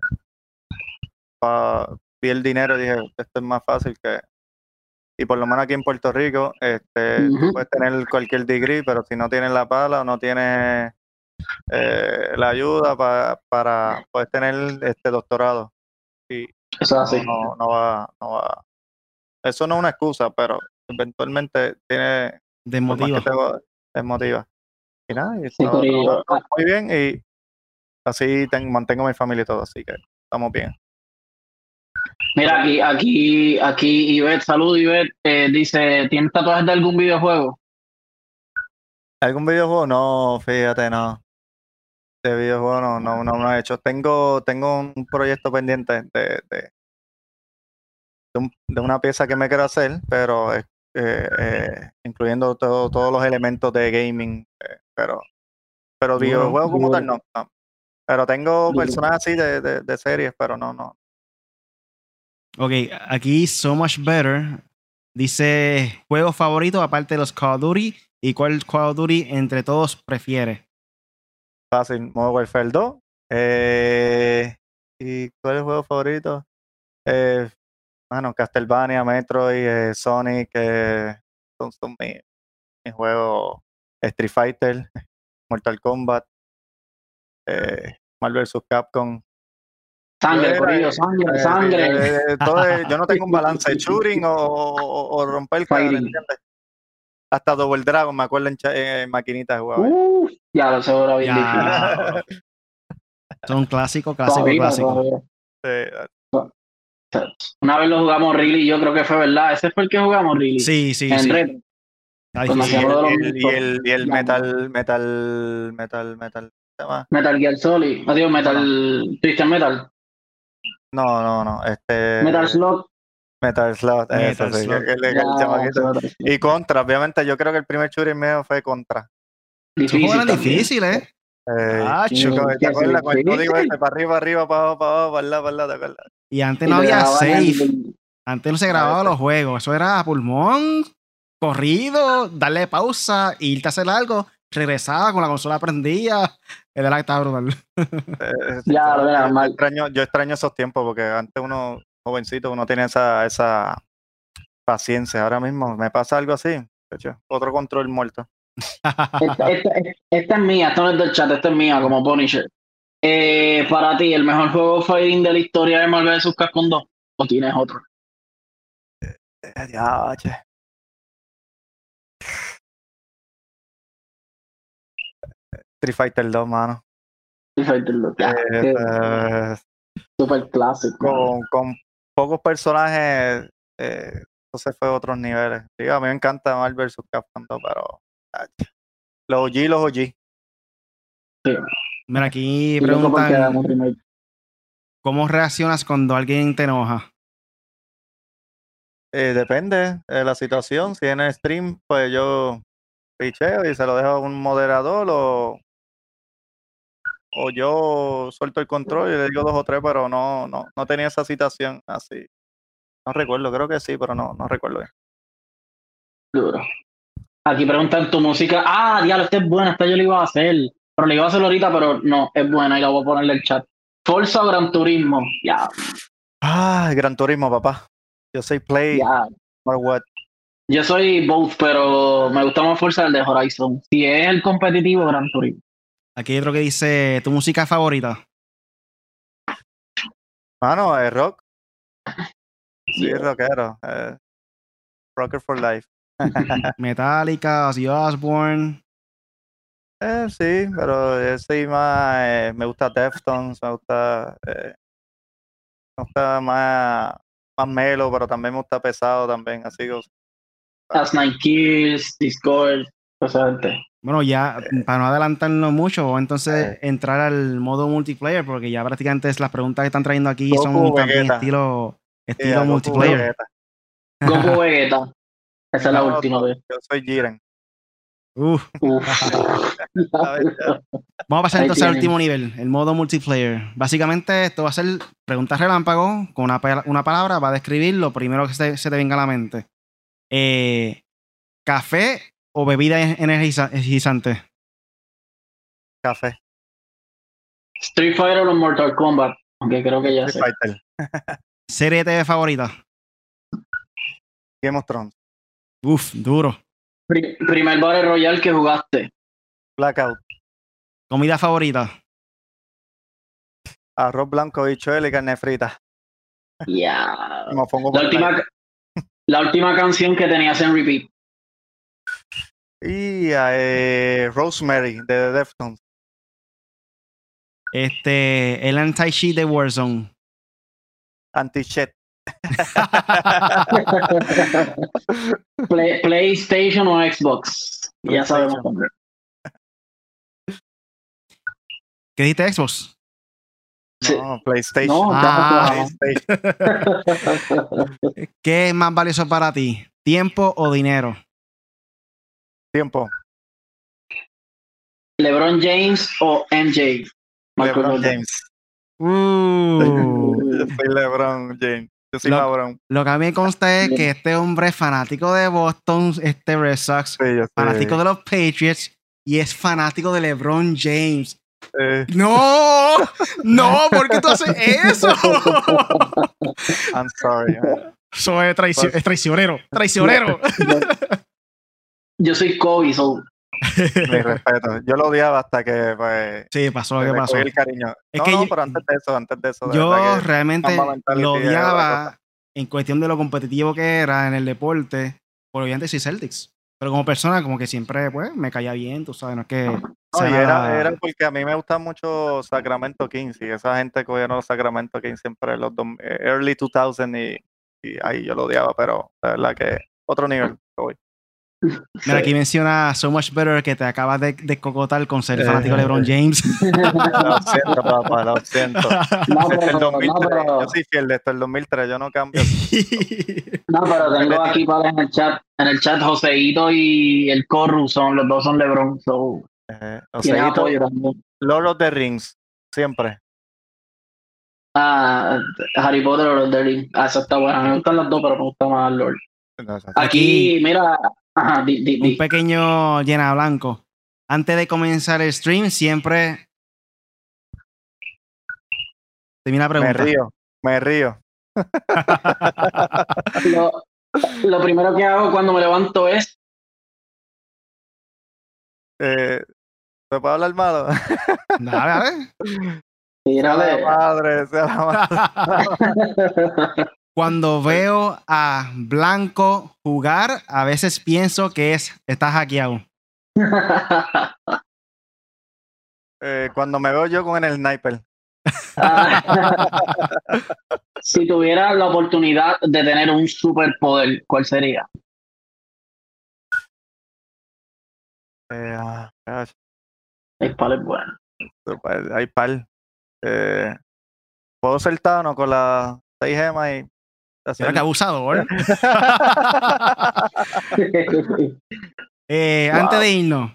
pa- vi el dinero y dije, esto es más fácil que... Y por lo menos aquí en Puerto Rico, este, tú puedes tener cualquier degree, pero si no tienes la pala o no tienes eh, la ayuda pa- para, puedes tener este doctorado. Y
Eso así.
no, no, va, no va. Eso no es una excusa, pero eventualmente tiene
Desmotiva.
te va- te motiva. Y nada, y
Sí,
todo-
Corillo.
todo muy bien y así ten- mantengo mi familia y todo, así que estamos bien.
Mira, aquí, aquí, aquí, Ivette, salud, Ivette, eh, dice, ¿tienes tatuajes de algún videojuego?
¿Algún videojuego? No, fíjate, no. De videojuego no, no, no, no he hecho. Tengo, tengo un proyecto pendiente de, de, de, un- de una pieza que me quiero hacer, pero eh, eh, incluyendo todo- todos los elementos de gaming, eh, pero, pero
Duro,
videojuegos como tal no, no. Pero tengo personajes así de, de, de series, pero no, no.
Ok, aquí So Much Better dice, ¿juego favorito aparte de los Call of Duty? ¿Y cuál Call of Duty entre todos prefiere?
Fácil, Modern Warfare 2. Eh, ¿Y cuál es el juego favorito? Eh, bueno, Castlevania, Metroid, eh, Sonic, eh, son, mis mis juegos Street Fighter, Mortal Kombat, eh, Marvel vs. Capcom.
Sangre, Corillo, sangre,
eh,
sangre.
eh, eh, todo es- yo no tengo un balance, shooting o, o- o romper
Fighting.
¿entiendes? Hasta Double Dragon, me acuerdo en, en maquinitas jugaba.
Uf, ya lo seguro bien
Ya.
difícil.
Son clásico, clásico,
Todavía,
clásico.
todavía.
Sí,
Una vez lo jugamos Really, yo creo que fue verdad. ¿Ese fue el que jugamos Really?
Sí, sí,
en
sí.
y el, y el, y el, y el
Ya.
metal, metal, metal, metal.
Metal Gear Solid. Digo Metal. Twisted Metal.
No, no, no, este...
Metal Slug.
Metal Slug, eso
Metal
sí,
Slug.
que- que le-
Ya,
el chamaquito.
Metal Slug.
Y Contra, obviamente, yo creo que el primer shooter mío fue Contra.
Difícil. también.
difíciles, ¿eh?
Eh,
Acho.
chico,
Sí,
¿Te acuerdas
sí,
cuando
sí.
digo este? Para arriba, arriba, para abajo, para abajo, para lado, para lado, ¿te acuerdas?
Y antes no había
el-
save. Antes no se grababan los juegos. Eso era a pulmón, corrido, darle pausa, irte a hacer algo, regresaba con la consola prendida. Era la que estaba brutal.
Eh,
Ya, lo
yo,
mal.
extraño, yo extraño esos tiempos porque antes uno, jovencito, uno tiene esa, esa paciencia. Ahora mismo me pasa algo así, otro control muerto.
Esta, esta- esta es mía, esta no es del chat, esta es mía, como Punisher. Eh, para ti, ¿el mejor juego fighting de la historia de Marvel vs. Capcom 2? ¿O tienes otro?
Eh, ya, che. Street Fighter 2, mano.
Street Fighter 2, ya,
Eh, eh,
super clásico.
con, con pocos personajes, eh, entonces fue otros niveles. Sí, a mí me encanta Marvel vs. Capcom 2, pero los OG, los OG.
Mira, aquí preguntan. ¿cómo reaccionas cuando alguien te enoja?
Eh, depende de la situación. Si en el stream, pues yo picheo y se lo dejo a un moderador o, o yo suelto el control y le digo dos o tres, pero no, no, no tenía esa situación así. No recuerdo, creo que sí, pero no, no recuerdo bien.
Duro. Aquí preguntan tu música. Ah, diablo, esta es buena, esta yo la iba a hacer. Pero la iba a hacer ahorita, pero no, es buena y la voy a ponerle en el chat. Forza o Gran Turismo. Ya,
Ah, Gran Turismo, papá. Yo soy Play,
ya.
or what.
Yo soy both, pero me gusta más Forza el de Horizon. Si es el competitivo, Gran Turismo.
Aquí hay otro que dice, ¿tu música favorita?
Mano, es rock. Sí,
Yeah.
rockero. eh, rocker for life.
Metallica, Ozzy Osbourne.
Eh, sí, pero yo soy más. eh, me gusta Deftones, me gusta. eh, me gusta más, más melo, pero también me gusta pesado también. Así que.
As Night Kills, Discord, esa gente.
Bueno, ya, para no adelantarnos mucho, vamos entonces
Eh.
entrar al modo multiplayer, porque ya prácticamente es- las preguntas que están trayendo aquí
Goku,
son también estilo, estilo multiplayer.
Vegeta.
Goku Vegeta. Esa es la
No,
última vez.
Yo soy Jiren.
Uf. Vamos a pasar
Ahí
entonces al último nivel, el modo multiplayer. Básicamente esto va a ser pregunta relámpago, con una, una palabra, va a describir lo primero que se, se te venga a la mente. Eh, ¿Café o bebida en- energiza- energizante?
Café.
Street Fighter o Mortal Kombat. Aunque creo que ya sé.
Fighter.
¿Serie de TV favorita?
Game of Thrones.
Uf, duro.
Pri- primer Battle Royale que jugaste.
Blackout.
¿Comida favorita?
Arroz blanco, bichuela y carne frita.
Ya.
Mofongo
La última, la última canción que tenías en repeat.
Y eh, Rosemary de The Deftones.
Este, el anti-cheat de Warzone.
Anti-Chet.
Play- PlayStation o Xbox. Ya sabemos.
¿Qué dijiste Xbox?
Sí.
No, PlayStation.
No,
Ah.
PlayStation.
¿Qué es más valioso para ti? ¿Tiempo o dinero?
Tiempo.
LeBron James o MJ. Michael
LeBron
Jordan.
James.
Uh,
Yo soy LeBron James. Yo soy
Lo-
LeBron.
lo que a mí me consta es que este hombre es fanático de Boston, este Red Sox,
Sí,
fanático de los Patriots y es fanático de LeBron James.
eh,
¡No! ¡No! ¿Por qué tú haces eso?
I'm sorry. man.
Es, es traicionero. Traicionero.
Yo soy Kobe, so
Mi respeto. Yo lo odiaba hasta que pues,
Sí, pasó lo que pasó.
el cariño.
Es
no,
que
no,
yo-
pero antes de eso, antes de eso.
Yo
que-
realmente lo odiaba en cuestión de lo competitivo que era en el deporte. Por obviamente sí Celtics. Pero como persona, como que siempre, pues, me caía bien, tú sabes, no es que...
No,
sea
era, era porque a mí me gusta mucho Sacramento Kings y esa gente cogieron los Sacramento Kings siempre en los dos- eh, early 2000 y, y ahí yo lo odiaba, pero la verdad que otro nivel. hoy.
Mira, aquí menciona So Much Better que te acabas de, de cocotar con ser
Eh.
fanático de LeBron James.
Lo siento, papá, lo siento.
No,
el
pero, no,
2003,
pero,
yo soy fiel desde el 2003, yo no cambio.
no, pero tengo aquí para en el chat, en el chat Joseito y el Corru son, los dos son LeBron, so
Eh, o
tiene
sea,
apoyo también.
Lord of the Rings, siempre.
Ah, Harry Potter o Lord of the Rings. Ah, esa está buena. Me gustan las dos, pero me gusta más Lord.
No,
Aquí, mira, ajá, di, di,
Un pequeño llena blanco. Antes de comenzar el stream, siempre... Termina la
me
pregunta.
río, me río.
Lo, lo primero que hago cuando me levanto es
Eh, ¿Se puede hablar malo?
Dale, dale.
Sea la madre, sea la madre.
Cuando veo a Blanco jugar, a veces pienso que es está hackeado.
Eh, cuando me veo yo con el sniper.
si tuviera la oportunidad de tener un superpoder, ¿cuál sería?
Eh, ah, gosh,
El palo es bueno.
super, hay par. Eh, Puedo ser Thanos con las seis gemas y hacer-
Mira que abusador. Eh,
Wow.
Antes de irnos,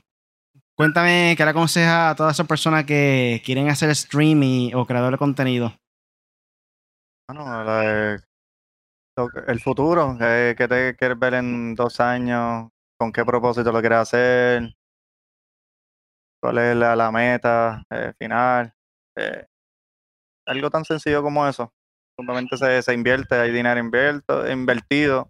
cuéntame qué le aconseja a todas esas personas que quieren hacer streaming o creador de contenido.
Bueno, la que- el futuro, eh, ¿qué te quieres ver en dos años? ¿Con qué propósito lo quieres hacer? ¿Cuál es la, la meta eh, final? Eh, algo tan sencillo como eso. Simplemente se, se invierte, hay dinero invierto, invertido.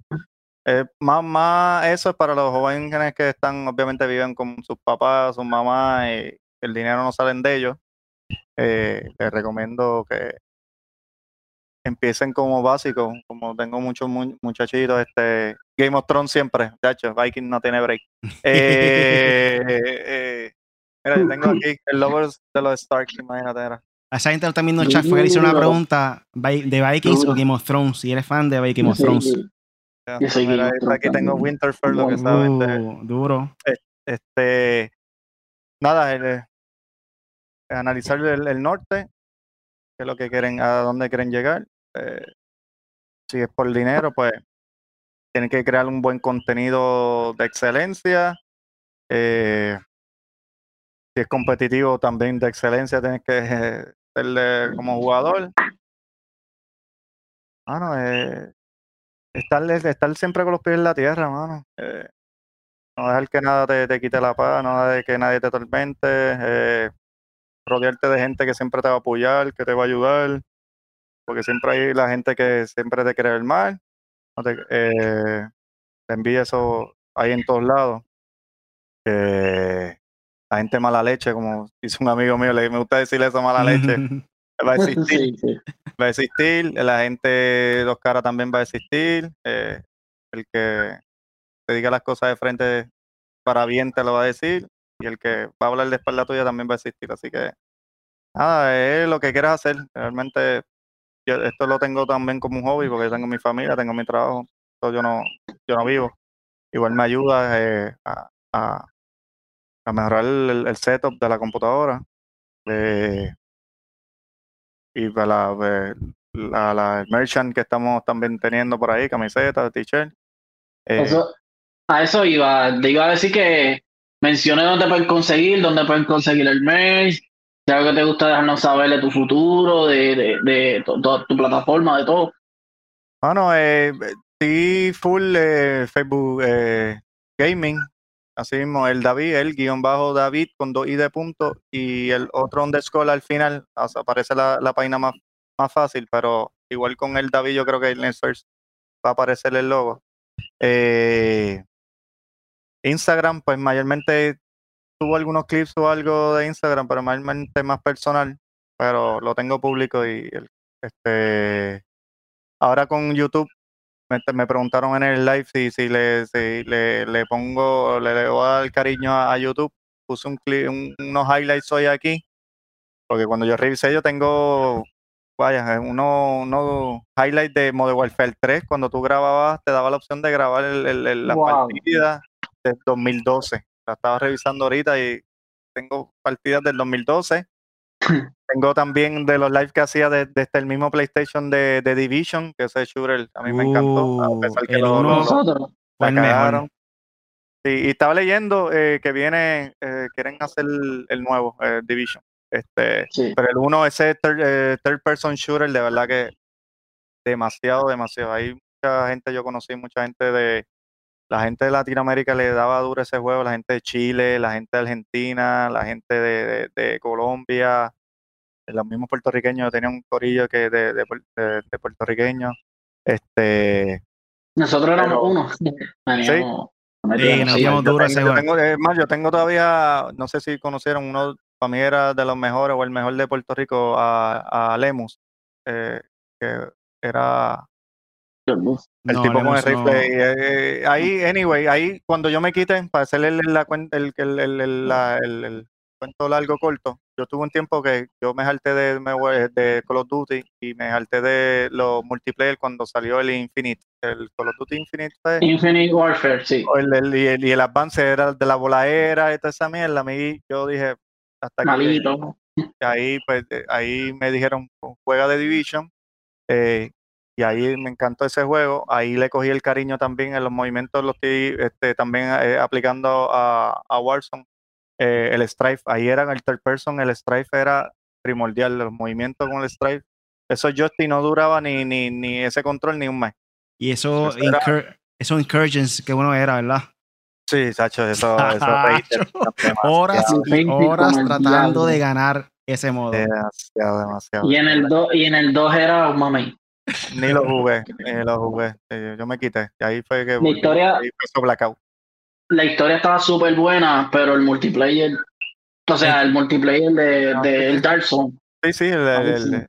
Eh, más, más eso es para los jóvenes que están, obviamente viven con sus papás, sus mamás y el dinero no salen de ellos. Eh, les recomiendo que empiecen como básico, como tengo muchos mu- muchachitos, este Game of Thrones siempre, chacho, Viking no tiene break. Eh, eh, mira, yo tengo aquí el logo de los Stark, imagínate, era.
A esa gente que viendo el chat fue que le hice una pregunta de Vikings o Game of Thrones. Si eres fan de Game of Thrones.
sí.
Ya,
Yo soy
mira,
Game of
ahí
Thrones
aquí tengo
también.
Winterfell, lo que saben
duro.
este nada el, eh, analizar el, el norte qué es lo que quieren a dónde quieren llegar eh, si es por dinero pues tienen que crear un buen contenido de excelencia eh, si es competitivo también de excelencia tienes que eh, como jugador Mano, eh, estar, estar siempre con los pies en la tierra, mano. Eh, no dejar que nada te, te, quite la paz, no dejar que nadie te tormente. Eh, rodearte de gente que siempre te va a apoyar, que te va a ayudar. Porque siempre hay la gente que siempre te quiere ver mal. Eh, te envía eso ahí en todos lados. La gente mala leche, como dice un amigo mío, le me gusta decirle eso mala leche. va a existir. Va a existir. La gente dos caras también va a existir. Eh, el que te diga las cosas de frente para bien te lo va a decir. Y el que va a hablar de espalda tuya también va a existir. Así que nada, es lo que quieras hacer. Realmente yo esto lo tengo también como un hobby porque yo tengo mi familia, tengo mi trabajo. yo no, yo no vivo. Igual me ayuda eh, a, a, mejorar el, setup de la computadora. Eh, y para la, la, la, merchant que estamos también teniendo por ahí, camisetas, t-shirt.
Eh, a eso iba, te iba a decir que mencione dónde pueden conseguir, dónde pueden conseguir el merch, si algo que te gusta dejarnos saber de tu futuro, de, de, tu plataforma, de todo.
Bueno, eh, sí, full eh, Facebook eh, Gaming, Así mismo, el David, el guion bajo David con dos i de punto y el otro underscore al final, aparece la, la página más, más fácil, pero igual con el David yo creo que el search va a aparecer el logo. Eh, Instagram, pues mayormente tuvo algunos clips o algo de Instagram, pero mayormente más personal, pero lo tengo público y este ahora con YouTube me, preguntaron en el live si, si, le, si le, le, pongo, le, le voy a dar cariño a, YouTube. Puse un clip, unos highlights hoy aquí, porque cuando yo revisé yo tengo, vaya, unos uno highlights de Modern Warfare 3. Cuando tú grababas, te daba la opción de grabar el, el, la partida de 2012. La estaba revisando ahorita y tengo partidas del 2012 Tengo también de los live que hacía desde de, este, el mismo PlayStation de, de, Division, que ese shooter a mí me encantó, a uh, pesar que lo,
lo,
cagaron. Sí, y estaba leyendo eh, que viene, eh, quieren hacer el, nuevo eh, Division. Este, Pero el uno, ese third, third, person shooter, de verdad que demasiado, demasiado. Hay mucha gente, yo conocí mucha gente de, la gente de Latinoamérica le daba duro ese juego, la gente de Chile, la gente de Argentina, la gente de, de, Colombia, los mismos puertorriqueños, tenía un corillo que de, de, puertorriqueños. Este,
Nosotros éramos uno.
Sí.
nos duro ese
juego. es más, yo tengo todavía, no sé si conocieron, uno para mí era de los mejores o el mejor de Puerto Rico, a, a Lemus, eh, que era el tipo con el rifle. Eh, ahí, anyway, ahí cuando yo me quite, para hacerle la, el, el, el, el, cuento largo corto, yo tuve un tiempo que yo me salté de, de Call of Duty y me salté de los multiplayer cuando salió el Infinite. El Call of Duty Infinite.
Infinite Warfare, sí.
y, el, y el avance era de la voladera y toda esa mierda. A mí yo dije, hasta
Malito.
que ahí, pues, eh, ahí me dijeron, juega de Division. Eh, y ahí me encantó ese juego. Ahí le cogí el cariño también en los movimientos, los estoy este, también eh, aplicando a, a Warzone. Eh, el Strife, ahí era el third person, el Strife era primordial, los movimientos con el Strife. Eso Justin no duraba ni, ni, ni ese control ni un mes.
Y eso, eso incursions, qué bueno era, ¿verdad?
Sí, Sacho, eso, eso
horas y horas tratando de ganar ese modo.
Demasiado, demasiado.
Y en el 2 y en el 2 era un mami.
Ni lo jugué, ni lo jugué. Yo me quité. Y ahí fue que
la historia,
ahí Blackout.
La historia estaba súper buena, pero el multiplayer, o sea, el multiplayer de, ah, de el Dark Zone.
Sí, sí, el, el,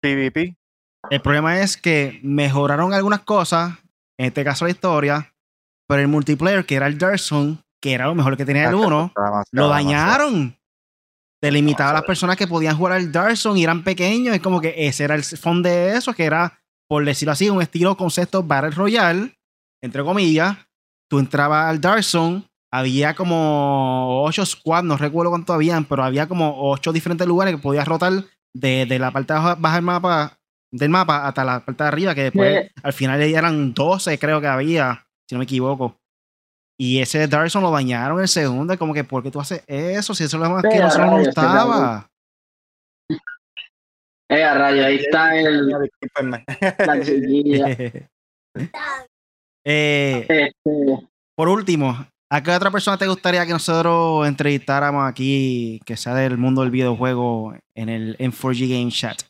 PvP.
El problema es que mejoraron algunas cosas, en este caso la historia, pero el multiplayer, que era el Dark Zone, que era lo mejor que tenía el 1, lo dañaron. Te limitaba a las personas que podían jugar al Dark Zone y eran pequeños. Es como que ese era el fondo de eso, que era, por decirlo así, un estilo concepto Battle Royale, entre comillas. Tú entrabas al Dark Zone, había como ocho squads, no recuerdo cuánto habían, pero había como ocho diferentes lugares que podías rotar de, de la parte baja del mapa, del mapa hasta la parte de arriba, que después al final eran 12, creo que había, si no me equivoco. Y ese Darson lo bañaron el segundo, como que, ¿por qué tú haces eso? Si eso es lo más que no se gustaba.
Eh, a raya, ahí está el, la chiquilla.
Eh, por último, ¿a qué otra persona te gustaría que nosotros entrevistáramos aquí que sea del mundo del videojuego en el M4G Game Chat?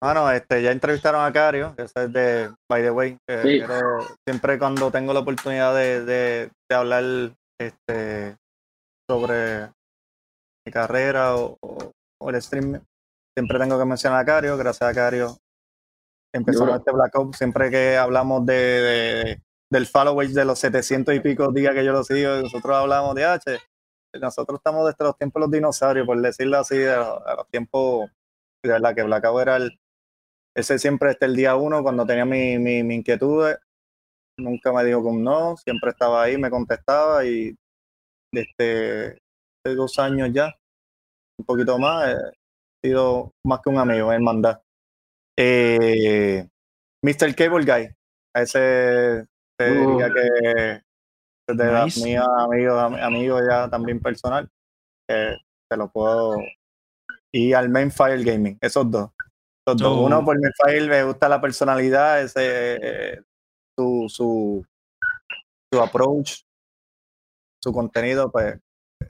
Bueno, este, ya entrevistaron a Cario, que ese es de, by the way, que
Sí.
quiero- siempre cuando tengo la oportunidad de, de, de hablar este, sobre mi carrera o, o- o el stream, siempre tengo que mencionar a Cario, gracias a Cario empezamos este Black Ops, siempre que hablamos de, de- del followers de los 700 y pico días que yo lo sigo, nosotros hablamos de H, nosotros estamos desde los tiempos de los dinosaurios, por decirlo así, de los, a los tiempos, de verdad que Black Ops era el, ese siempre este el día uno, cuando tenía mi, mi, mi inquietud, nunca me dijo que un no, siempre estaba ahí, me contestaba y desde hace dos años ya, un poquito más, he sido más que un amigo, hermandad. Eh, Mr. Cable Guy, a ese te
Uh.
diría que es de las
Nice.
mías amigos, am- amigos ya también personal, que te lo puedo. Y al Main Fire Gaming, esos dos. Esos dos. Uno por Main Fire me gusta la personalidad, ese eh, su, su, su approach, su contenido, pues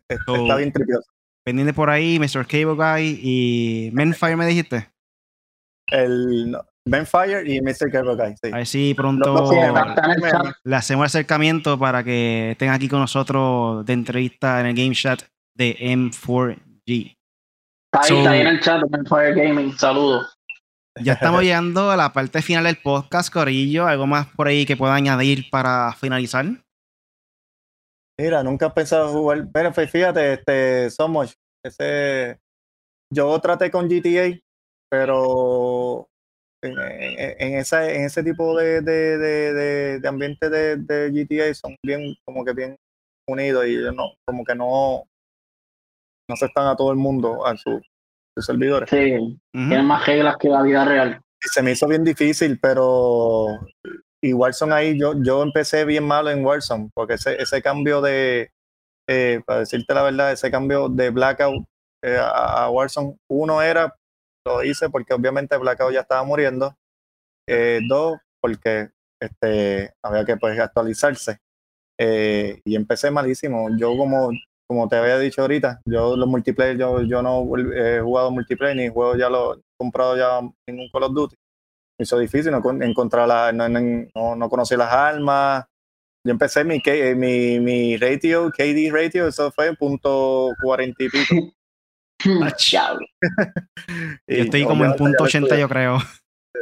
es-
So-
está bien tripioso.
Pendiente por ahí, Mr. Cable Guy y Menfire, me dijiste.
El Ben Fire y Mr. Guy, sí.
A ver si pronto le hacemos el acercamiento para que estén aquí con nosotros de entrevista en el Game Chat de M4G.
Está ahí,
So-
está ahí en el chat de Fire Gaming. Saludos.
Ya estamos llegando a la parte final del podcast, Corillo. ¿Algo más por ahí que pueda añadir para finalizar?
Mira, nunca he pensado jugar. Pero pues, fíjate, este, Somos, ese, yo traté con GTA, pero en, en- en esa, en ese tipo de, de, de, de, de ambiente de, de GTA son bien, como que bien unidos y ellos no, como que no, no se están a todo el mundo a su- sus servidores.
Sí, tienen más reglas que la vida real.
Y se me hizo bien difícil, pero y Warzone ahí, yo, yo empecé bien malo en Warzone, porque ese, ese cambio de, eh, para decirte la verdad, ese cambio de Blackout eh, a, a Warzone, uno era, lo hice porque obviamente Blackout ya estaba muriendo, eh, dos, porque este, había que pues actualizarse, eh, y empecé malísimo, yo como, como te había dicho ahorita, yo los multiplayer, yo, yo no he jugado multiplayer ni juego ya lo he comprado ya un Call of Duty. Me hizo difícil no con- encontrar la, no, no, no, no conocí las armas. Yo empecé mi, eh, mi, mi ratio, KD ratio, eso fue punto cuarenta y pico.
Ach.
Diablo.
Yo estoy como en punto
ya
80, yo creo.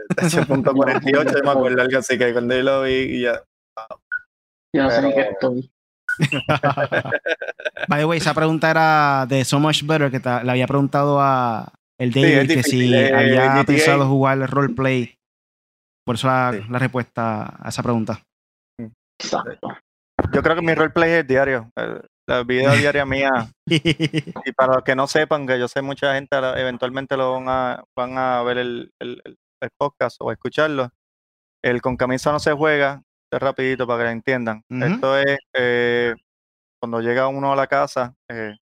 punto 48, yo me acuerdo algo así que cuando yo lo vi y ya.
Yo no sé ni qué estoy.
By the way, esa pregunta era de So Much Better, que le había preguntado a el David que
difícil,
si
eh,
había
GTA.
pensado jugar el roleplay. Por eso la,
Sí.
la respuesta a esa pregunta.
Exacto.
Yo creo que mi roleplay es diario. La vida diaria mía. Y para los que no sepan, que yo sé mucha gente eventualmente lo van a, van a ver el, el- podcast o escucharlo. El con camisa no se juega, es rapidito para que lo entiendan. Esto es eh, cuando llega uno a la casa, eh,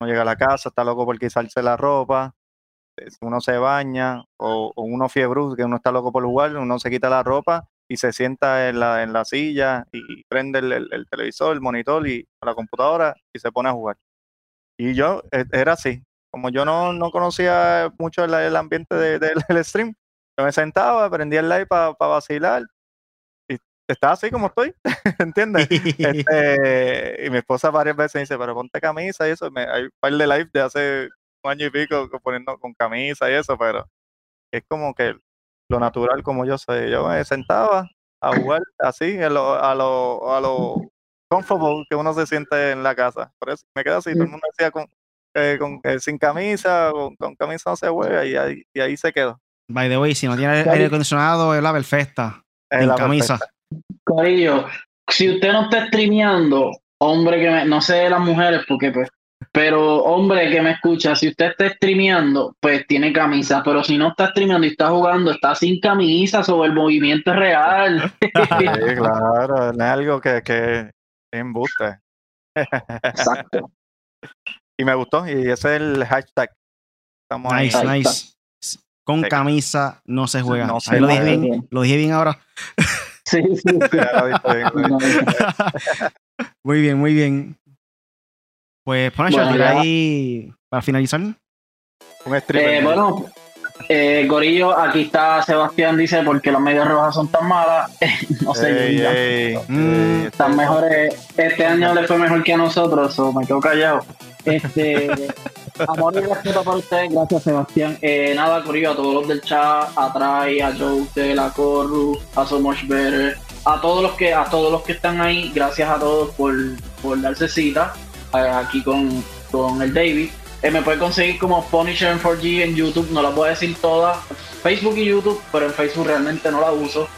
uno llega a la casa, está loco por quitarse la ropa, eh, uno se baña, o, o uno fiebre, que uno está loco por jugar, uno se quita la ropa y se sienta en la, en la silla y prende el, el- el televisor, el monitor y la computadora y se pone a jugar. Y yo eh, era así, como yo no, no conocía mucho el, el ambiente de- del del stream, yo me sentaba, prendía el live para vacilar y estaba así como estoy, ¿entiendes? Este, y mi esposa varias veces me dice, pero ponte camisa y eso. Me, hay un par de live de hace un año y pico poniendo con camisa y eso, pero es como que lo natural como yo soy. Yo me sentaba a jugar así, a lo, a lo, a lo comfortable que uno se siente en la casa. Por eso me quedo así, todo el mundo decía con, eh, con eh, sin camisa, con, con camisa no se juega y ahí, y ahí se quedó.
By the way, si no tiene aire acondicionado, es la perfecta.
Es
En
la
camisa.
perfecta.
Corillo, si usted no está streameando, hombre que me, no sé de las mujeres porque pues, pero hombre que me escucha, si usted está streameando, pues tiene camisa, pero si no está streameando y está jugando, está sin camisa sobre el movimiento es real.
Sí, claro, no es algo que, que embuste.
Exacto.
y me gustó, y ese es el hashtag. Estamos.
Nice,
Ahí
nice. Con
Sí.
camisa no se juega.
No
Ahí
se
lo dije bien. Lo dije bien ahora.
Sí, sí, sí.
Muy bien, muy bien. Pues Punisher,
Bueno, ya.
ahí para finalizar.
Un.
Eh, bueno, eh, Gorillo, aquí está Sebastián, dice, porque las medias rojas son tan malas. no sé,
Ey,
Mm,
ey,
están mejores. Este año le fue mejor que a nosotros, o me quedo callado. Este, amor y respeto para ustedes, gracias Sebastián. Eh, nada, Corillo, a todos los del chat, a Trai, a Jote, a Corru, a So Much Better, a todos los que, a todos los que están ahí, gracias a todos por, por darse cita aquí con, con el David. Eh, me puede conseguir como Punisher en 4G en YouTube, no la a decir todas, Facebook y YouTube, pero en Facebook realmente no la uso.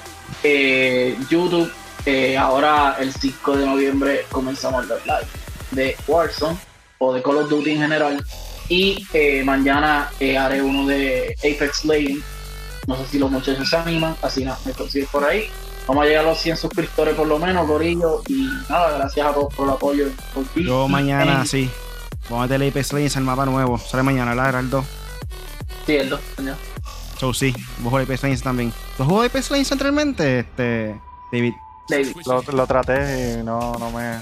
Eh, YouTube, eh, ahora el 5 de noviembre comenzamos los live de Warzone o de Call of Duty en general. Y eh, mañana eh, haré uno de Apex Legends. No sé si los muchachos se animan, así nada, me consigues por ahí. Vamos a llegar a los 100 suscriptores por lo menos, Corillo. Y nada, gracias a todos por el apoyo. Por ti.
Yo mañana, sí. Vamos a meterle Apex Legends al mapa nuevo. Sale mañana, ¿verdad? Era el 2.
Sí, el dos, señor.
So, sí. Vos jugar Apex Legends también. ¿Tú jugado Apex Legends anteriormente, este, David?
David,
Lo, lo traté y no, no me,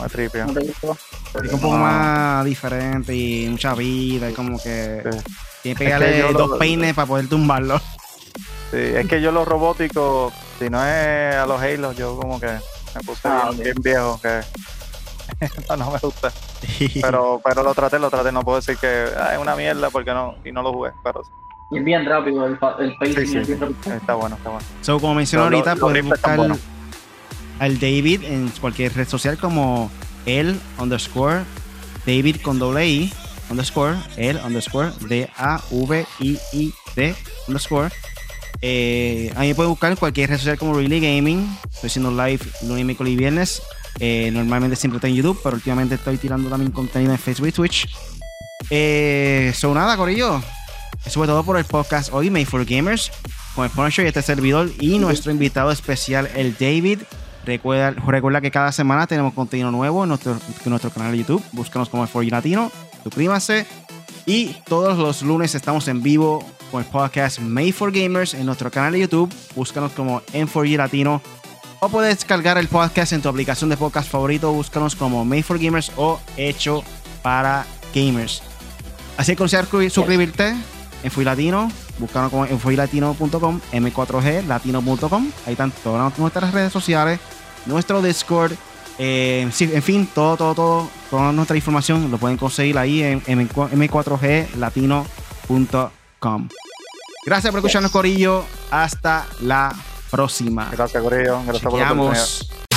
me tripia.
¿no te gustó?
Es un poco
No.
más diferente y mucha vida. Y como que
Sí.
tiene que
Es que
pegarle
lo-
dos peines para poder tumbarlo.
Sí, es que yo los robóticos, si no es a los Halo, yo como que me puse
Ah,
bien, viejo, que no, no me gusta. Pero, pero lo traté, lo traté, no puedo decir que ah, es una mierda porque no, y no lo jugué, pero sí,
Y es bien rápido, el, el pacing
Sí, sí.
es bien rápido.
está bueno, está bueno.
So, como mencioné ahorita, puedes buscar
buenos.
al David en cualquier red social como el underscore David con doble I underscore el underscore D A V I I D underscore. Eh, a me pueden buscar en cualquier red social como Really Gaming. Estoy haciendo live lunes, miércoles y viernes. Eh, normalmente siempre está en YouTube, pero últimamente estoy tirando también contenido en Facebook y Twitch. Eh, so nada, Corillo. Eso fue todo por el podcast hoy, Made for Gamers, con el Punisher y este servidor y nuestro invitado especial, el David. Recuerda, recuerda que cada semana tenemos contenido nuevo en nuestro, canal de YouTube. Búscanos como el 4G Latino, suscríbase. Y todos los lunes estamos en vivo con el podcast Made for Gamers en nuestro canal de YouTube. Búscanos como M4G Latino. O puedes descargar el podcast en tu aplicación de podcast favorito. Búscanos como Made for Gamers o Hecho para Gamers. Así que suscribirte en Fui Latino. Búscanos como en fuilatino.com, m4g latino.com. Ahí están todas nuestras redes sociales, nuestro Discord. eh, sí, en fin, todo, todo, todo, toda nuestra información lo pueden conseguir ahí en m4g latino.com. Gracias por escucharnos, Corillo. Hasta la próxima.
Gracias, Corillo. Gracias por la oportunidad.
Chequeamos.